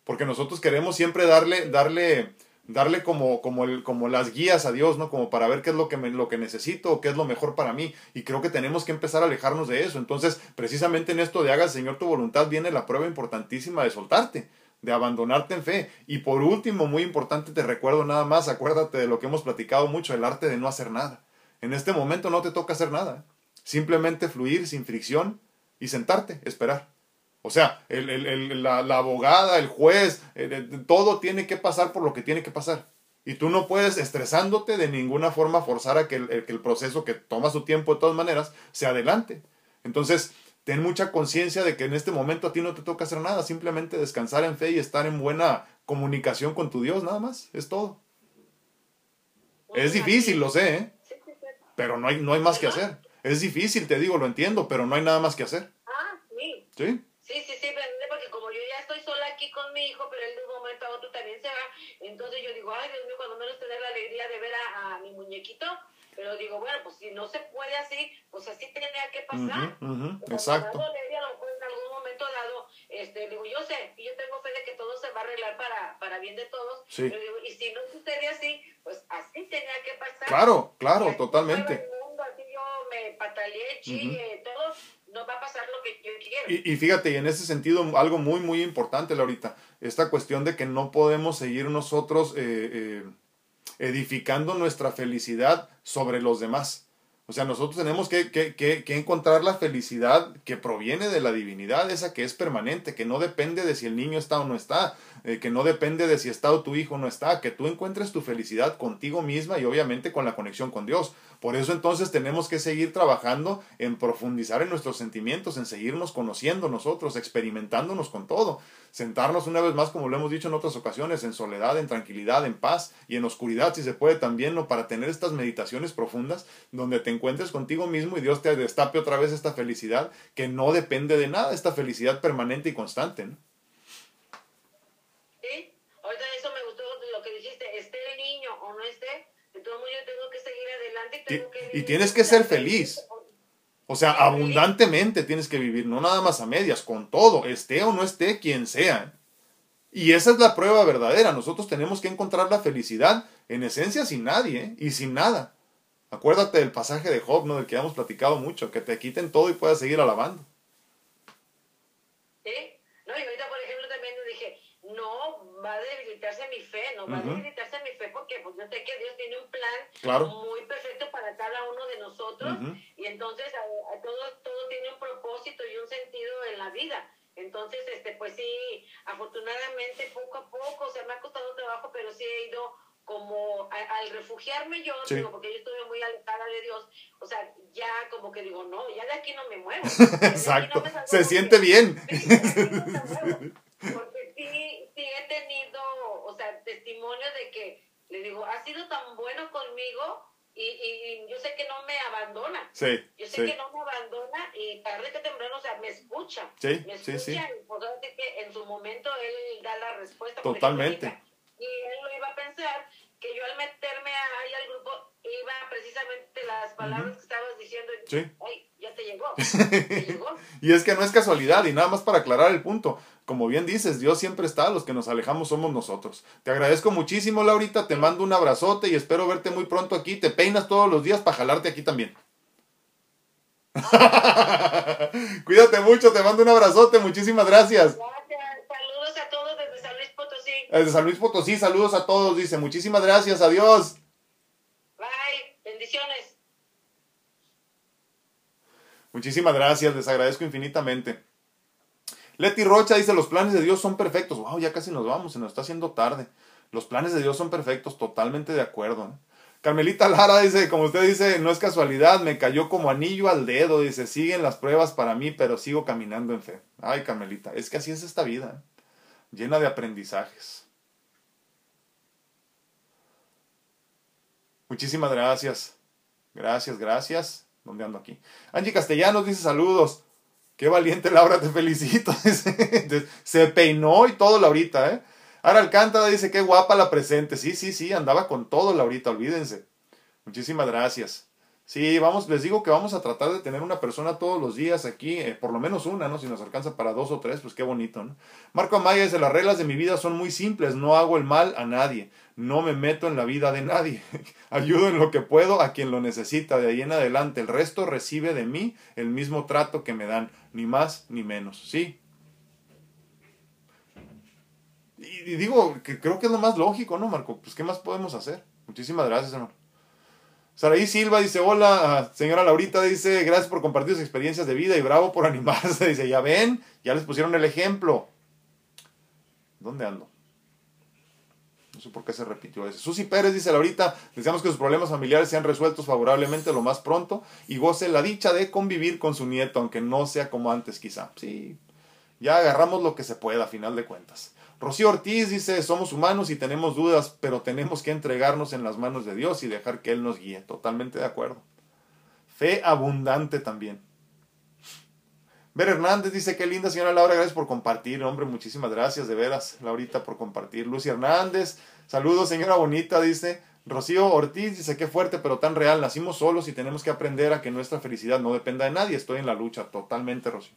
Speaker 1: porque nosotros queremos siempre darle, darle, darle como, como, el, como las guías a Dios, ¿no? Como para ver qué es lo que, me, lo que necesito o qué es lo mejor para mí. Y creo que tenemos que empezar a alejarnos de eso. Entonces, precisamente en esto de haga, Señor, tu voluntad, viene la prueba importantísima de soltarte de abandonarte en fe. Y por último, muy importante, te recuerdo nada más, acuérdate de lo que hemos platicado mucho, el arte de no hacer nada. En este momento no te toca hacer nada. Simplemente fluir sin fricción y sentarte, esperar. O sea, el, el, la, la, abogada, el juez, eh, todo tiene que pasar por lo que tiene que pasar. Y tú no puedes, estresándote, de ninguna forma forzar a que el, que el proceso que toma su tiempo de todas maneras se adelante. Entonces, ten mucha conciencia de que en este momento a ti no te toca hacer nada, simplemente descansar en fe y estar en buena comunicación con tu Dios, nada más, es todo. Es difícil, lo sé, ¿eh? pero no hay, no hay más que hacer. Es difícil, te digo, lo entiendo, pero no hay nada más que hacer.
Speaker 2: Ah, sí.
Speaker 1: ¿Sí?
Speaker 2: Sí, sí, sí, porque como yo ya estoy sola aquí con mi hijo, pero él de un momento a otro también se va, entonces yo digo, ay Dios mío, cuando menos tener la alegría de ver a, mi muñequito, pero digo, bueno, pues si no se puede así, pues así tenía que pasar.
Speaker 1: exacto.
Speaker 2: en algún momento dado, este, digo, yo sé, y yo tengo fe de que todo se va a arreglar para, para bien de todos,
Speaker 1: sí.
Speaker 2: pero digo, y si no sucede así, pues así tenía que pasar.
Speaker 1: Claro, claro, totalmente.
Speaker 2: Me pataleé, chille, todo no va a pasar lo que yo quiero.
Speaker 1: Y, fíjate, y en ese sentido, algo muy, muy importante, Laurita, esta cuestión de que no podemos seguir nosotros eh, eh, edificando nuestra felicidad sobre los demás. O sea, nosotros tenemos que, que, que, encontrar la felicidad que proviene de la divinidad, esa que es permanente, que no depende de si el niño está o no está, eh, que no depende de si está o tu hijo no está, que tú encuentres tu felicidad contigo misma y obviamente con la conexión con Dios. Por eso entonces tenemos que seguir trabajando en profundizar en nuestros sentimientos, en seguirnos conociendo nosotros, experimentándonos con todo, sentarnos una vez más, como lo hemos dicho en otras ocasiones, en soledad, en tranquilidad, en paz y en oscuridad, si se puede también, ¿no? para tener estas meditaciones profundas donde te encuentres contigo mismo y Dios te destape otra vez esta felicidad que no depende de nada, esta felicidad permanente y constante. ¿no?
Speaker 2: Sí, ahorita eso me gustó lo que dijiste, esté el niño o no esté, de todo modo yo tengo que seguir adelante. Y, tengo que
Speaker 1: y tienes que ser feliz. O sea, abundantemente tienes que vivir, no nada más a medias, con todo, esté o no esté quien sea. Y esa es la prueba verdadera. Nosotros tenemos que encontrar la felicidad en esencia sin nadie ¿eh? y sin nada. Acuérdate del pasaje de Job, ¿no? Del que hemos platicado mucho, que te quiten todo y puedas seguir alabando.
Speaker 2: Sí, no, y ahorita por ejemplo también dije, no va a debilitarse mi fe, no va a debilitarse mi fe porque pues yo sé que Dios tiene un plan
Speaker 1: Claro.
Speaker 2: muy perfecto para cada uno de nosotros
Speaker 1: Ujú.
Speaker 2: y entonces a, a todo, todo tiene un propósito y un sentido en la vida. Entonces, este, pues sí, afortunadamente poco a poco, o sea, me ha costado trabajo, pero sí he ido como a- al refugiarme yo,
Speaker 1: Sí.
Speaker 2: digo, porque yo estuve muy alejada de Dios, o sea, ya como que digo, no, ya de aquí no me muevo. No
Speaker 1: Exacto.
Speaker 2: me
Speaker 1: Se siente bien.
Speaker 2: Sí, no. Porque sí, sí he tenido, o sea, testimonio de que, le digo, ha sido tan bueno conmigo y, y, y yo sé que no me abandona.
Speaker 1: Sí,
Speaker 2: Yo sé
Speaker 1: sí.
Speaker 2: que no me abandona y tarde que temprano, o sea, me escucha.
Speaker 1: Sí,
Speaker 2: me
Speaker 1: sí,
Speaker 2: escucha
Speaker 1: sí.
Speaker 2: y pues sí que en su momento él da la respuesta.
Speaker 1: Totalmente.
Speaker 2: Y él lo iba a pensar que yo al meterme ahí al grupo iba precisamente las palabras que estabas diciendo. y
Speaker 1: Sí.
Speaker 2: Ay, ya te llegó. Te llegó.
Speaker 1: Y es que no es casualidad, y nada más para aclarar el punto. Como bien dices, Dios siempre está, los que nos alejamos somos nosotros. Te agradezco muchísimo, Laurita, te mando un abrazote y espero verte muy pronto aquí. Te peinas todos los días para jalarte aquí también. Cuídate mucho, te mando un abrazote, muchísimas gracias.
Speaker 2: Gracias. Saludos a todos desde San Luis Potosí.
Speaker 1: Desde San Luis Potosí, saludos a todos, dice, muchísimas gracias, adiós.
Speaker 2: Bye. Bendiciones.
Speaker 1: Muchísimas gracias, les agradezco infinitamente. Leti Rocha dice, los planes de Dios son perfectos. Wow, ya casi nos vamos, se nos está haciendo tarde. Los planes de Dios son perfectos, totalmente de acuerdo. ¿eh? Carmelita Lara dice, como usted dice, no es casualidad, me cayó como anillo al dedo. Dice, siguen las pruebas para mí, pero sigo caminando en fe. Ay, Carmelita, es que así es esta vida, ¿eh? Llena de aprendizajes. Muchísimas gracias. Gracias, gracias. ¿Dónde ando aquí? Angie Castellanos dice saludos. Qué valiente Laura, te felicito. Se peinó y todo Laurita, ¿eh? Ahora Alcántara dice, qué guapa la presente. Sí, sí, sí, andaba con todo Laurita, olvídense. Muchísimas gracias. Sí, vamos, les digo que vamos a tratar de tener una persona todos los días aquí, eh, por lo menos una, ¿no? Si nos alcanza para dos o tres, pues qué bonito, ¿no? Marco Amaya dice, las reglas de mi vida son muy simples, no hago el mal a nadie, no me meto en la vida de nadie, ayudo en lo que puedo a quien lo necesita, de ahí en adelante, el resto recibe de mí el mismo trato que me dan, ni más ni menos, ¿sí? Y, y digo que creo que es lo más lógico, ¿no, Marco? Pues qué más podemos hacer. Muchísimas gracias, hermano. Saraí Silva dice, hola, señora Laurita, dice, gracias por compartir sus experiencias de vida y bravo por animarse. Dice, ya ven, ya les pusieron el ejemplo. ¿Dónde ando? No sé por qué se repitió ese. Susi Pérez dice, Laurita, deseamos que sus problemas familiares sean resueltos favorablemente lo más pronto y goce la dicha de convivir con su nieto, aunque no sea como antes quizá. Sí, ya agarramos lo que se pueda a final de cuentas. Rocío Ortiz dice, somos humanos y tenemos dudas, pero tenemos que entregarnos en las manos de Dios y dejar que Él nos guíe. Totalmente de acuerdo. Fe abundante también. Ver Hernández dice, qué linda señora Laura, gracias por compartir. Hombre, muchísimas gracias de veras, Laurita, por compartir. Lucy Hernández, saludos señora bonita, dice. Rocío Ortiz dice, qué fuerte, pero tan real. Nacimos solos y tenemos que aprender a que nuestra felicidad no dependa de nadie. Estoy en la lucha, totalmente, Rocío.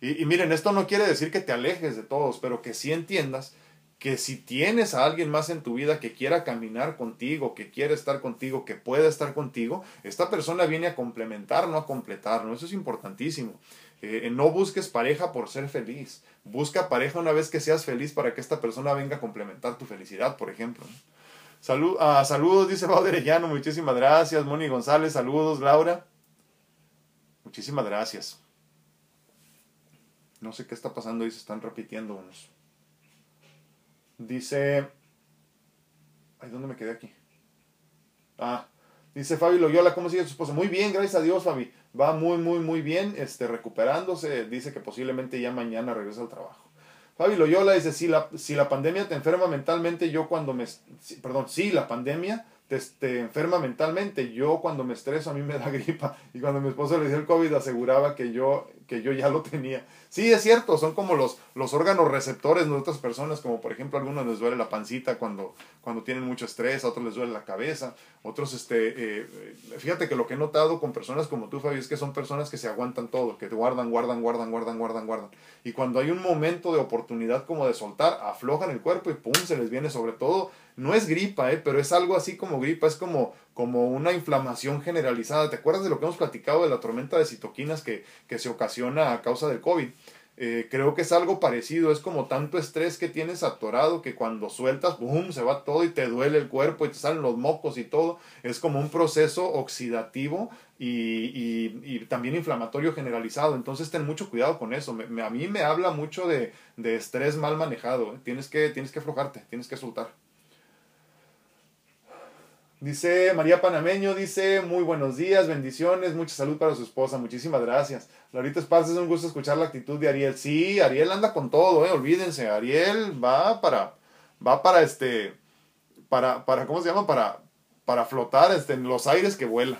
Speaker 1: Y, miren, esto no quiere decir que te alejes de todos, pero que sí entiendas que si tienes a alguien más en tu vida que quiera caminar contigo, que quiera estar contigo, que pueda estar contigo, esta persona viene a complementar, no a completar, ¿no? Eso es importantísimo. Eh, no busques pareja por ser feliz. Busca pareja una vez que seas feliz para que esta persona venga a complementar tu felicidad, por ejemplo. Salud, ah, saludos, dice Bauderellano, muchísimas gracias. Moni González, saludos, Laura. Muchísimas gracias. No sé qué está pasando y se están repitiendo unos. Dice. Ay, ¿dónde me quedé aquí? Ah, dice Fabi Loyola, ¿cómo sigue su esposa? Muy bien, gracias a Dios, Fabi. Va muy, muy, muy bien, este, recuperándose. Dice que posiblemente ya mañana regresa al trabajo. Fabi Loyola dice, si la, si la pandemia te enferma mentalmente, yo cuando me... Si, perdón, sí, la pandemia te, te, enferma mentalmente. Yo cuando me estreso a mí me da gripa. Y cuando mi esposo le dio el COVID aseguraba que yo, que yo ya lo tenía. Sí, es cierto, son como los, los órganos receptores de otras personas, como por ejemplo a algunos les duele la pancita cuando, cuando tienen mucho estrés, a otros les duele la cabeza, otros, este, eh, fíjate que lo que he notado con personas como tú, Fabi, es que son personas que se aguantan todo, que guardan, guardan, guardan, guardan, guardan, guardan. Y cuando hay un momento de oportunidad como de soltar, aflojan el cuerpo y pum, se les viene sobre todo no es gripa, ¿eh? pero es algo así como gripa, es como, como una inflamación generalizada. ¿Te acuerdas de lo que hemos platicado de la tormenta de citoquinas que, que se ocasiona a causa del COVID? eh, creo que es algo parecido, es como tanto estrés que tienes atorado que cuando sueltas, ¡boom!, se va todo y te duele el cuerpo y te salen los mocos y todo. Es como un proceso oxidativo y, también inflamatorio generalizado. Entonces ten mucho cuidado con eso. a mí me habla mucho de, estrés mal manejado. Tienes, que, tienes que aflojarte, tienes que soltar. Dice María Panameño, dice, muy buenos días, bendiciones, mucha salud para su esposa, muchísimas gracias. Laurita Esparza, es un gusto escuchar la actitud de Ariel. Sí, Ariel anda con todo, eh, olvídense, Ariel va para, va para este, para, para, ¿cómo se llama? Para, para flotar este, en los aires que vuela.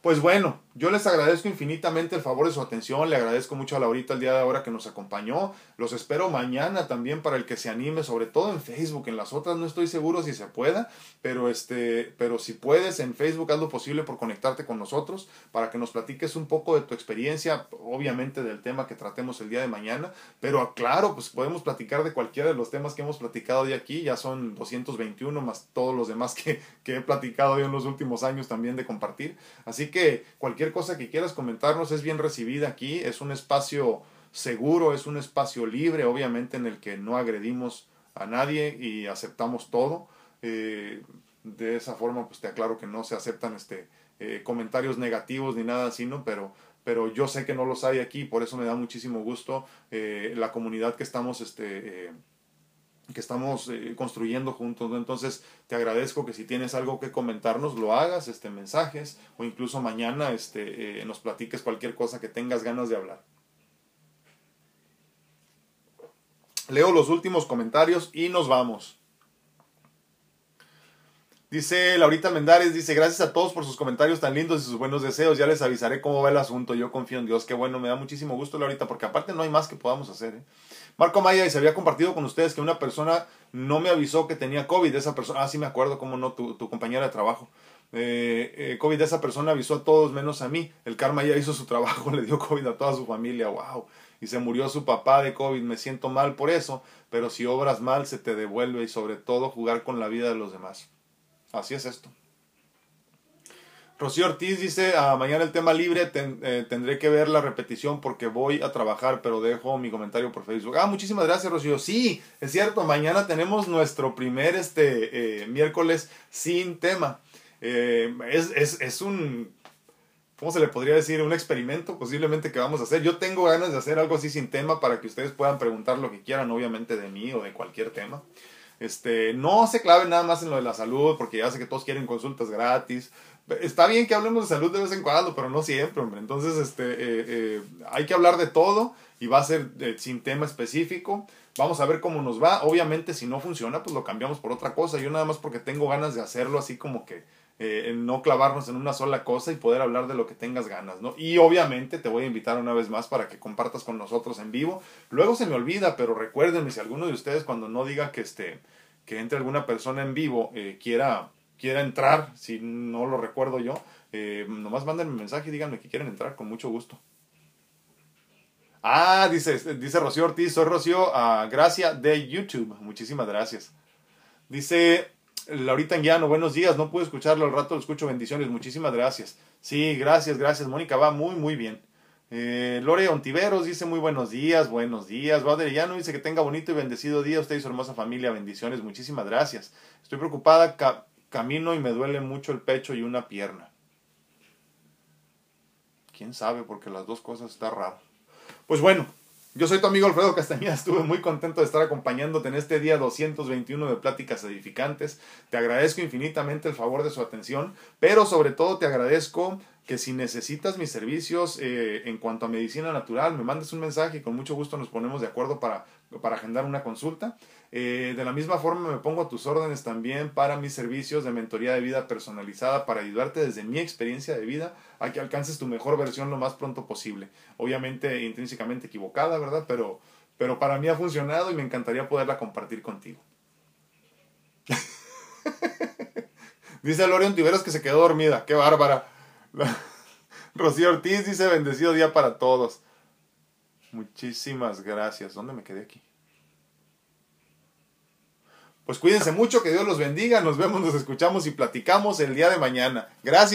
Speaker 1: Pues bueno, yo les agradezco infinitamente el favor de su atención, le agradezco mucho a Laurita el día de ahora que nos acompañó, los espero mañana también para el que se anime, sobre todo en Facebook, en las otras no estoy seguro si se pueda, pero este, pero si puedes en Facebook haz lo posible por conectarte con nosotros para que nos platiques un poco de tu experiencia, obviamente del tema que tratemos el día de mañana, pero claro, pues podemos platicar de cualquiera de los temas que hemos platicado de aquí, ya son 221 más todos los demás que, que he platicado en los últimos años también de compartir, así que cualquier cosa que quieras comentarnos es bien recibida aquí, es un espacio seguro, es un espacio libre, obviamente en el que no agredimos a nadie y aceptamos todo. Eh, de esa forma, pues te aclaro que no se aceptan este, eh, comentarios negativos ni nada así, ¿no? Pero, pero yo sé que no los hay aquí, por eso me da muchísimo gusto eh, la comunidad que estamos este, que estamos eh, construyendo juntos. Entonces, te agradezco que si tienes algo que comentarnos, lo hagas, este, mensajes, o incluso mañana este, eh, nos platiques cualquier cosa que tengas ganas de hablar. Leo los últimos comentarios y nos vamos. Dice Laurita Mendares, dice, gracias a todos por sus comentarios tan lindos y sus buenos deseos. Ya les avisaré cómo va el asunto. Yo confío en Dios. Qué bueno, me da muchísimo gusto, Laurita, porque aparte no hay más que podamos hacer. ¿eh? Marco Maya, y se había compartido con ustedes que una persona no me avisó que tenía COVID. Esa persona, ah, sí me acuerdo, cómo no, tu, compañera de trabajo. Eh, eh, COVID, esa persona avisó a todos menos a mí. El karma ya hizo su trabajo, le dio COVID a toda su familia. ¡Wow! Y se murió su papá de COVID. Me siento mal por eso, pero si obras mal se te devuelve y sobre todo jugar con la vida de los demás. Así es esto. Rocío Ortiz dice, ah, mañana el tema libre, eh, tendré que ver la repetición porque voy a trabajar, pero dejo mi comentario por Facebook. Ah, muchísimas gracias, Rocío. Sí, es cierto, mañana tenemos nuestro primer este, eh, miércoles sin tema. Eh, es, es, es un, ¿cómo se le podría decir? Un experimento posiblemente que vamos a hacer. Yo tengo ganas de hacer algo así sin tema para que ustedes puedan preguntar lo que quieran, obviamente de mí o de cualquier tema. Este, no se claven nada más en lo de la salud, porque ya sé que todos quieren consultas gratis, Está bien que hablemos de salud de vez en cuando, pero no siempre, hombre. Entonces, este, eh, eh, hay que hablar de todo y va a ser eh, sin tema específico. Vamos a ver cómo nos va. Obviamente, si no funciona, pues lo cambiamos por otra cosa. Yo nada más porque tengo ganas de hacerlo así como que no clavarnos en una sola cosa y poder hablar de lo que tengas ganas, ¿no? Y obviamente te voy a invitar una vez más para que compartas con nosotros en vivo. Luego se me olvida, pero recuérdenme si alguno de ustedes cuando no diga que este que entre alguna persona en vivo quiera quiera entrar, si no lo recuerdo yo, eh, nomás mándenme un mensaje y díganme que quieren entrar, con mucho gusto. Ah, dice, dice Rocío Ortiz, soy Rocío uh, Gracia de YouTube. Muchísimas gracias. Dice Laurita Anguiano, buenos días, no pude escucharlo, al rato lo escucho, bendiciones, muchísimas gracias. Sí, gracias, gracias, Mónica, va muy, muy bien. Eh, Lore Ontiveros dice muy buenos días, buenos días. Llano dice que tenga bonito y bendecido día usted y su hermosa familia, bendiciones, muchísimas gracias. Estoy preocupada, camino y me duele mucho el pecho y una pierna. ¿Quién sabe? Porque las dos cosas están raro. Pues bueno, yo soy tu amigo Alfredo Castañeda, estuve muy contento de estar acompañándote en este día 221 de Pláticas Edificantes. Te agradezco infinitamente el favor de su atención, pero sobre todo te agradezco que si necesitas mis servicios eh, en cuanto a medicina natural, me mandes un mensaje y con mucho gusto nos ponemos de acuerdo para, para agendar una consulta. Eh, de la misma forma me pongo a tus órdenes también para mis servicios de mentoría de vida personalizada para ayudarte desde mi experiencia de vida a que alcances tu mejor versión lo más pronto posible. Obviamente intrínsecamente equivocada, ¿verdad? Pero, pero para mí ha funcionado y me encantaría poderla compartir contigo. dice Lorion Tiveros que se quedó dormida. ¡Qué bárbara! Rocío Ortiz dice bendecido día para todos. Muchísimas gracias. ¿Dónde me quedé aquí? Pues cuídense mucho, que Dios los bendiga. Nos vemos, nos escuchamos y platicamos el día de mañana. Gracias.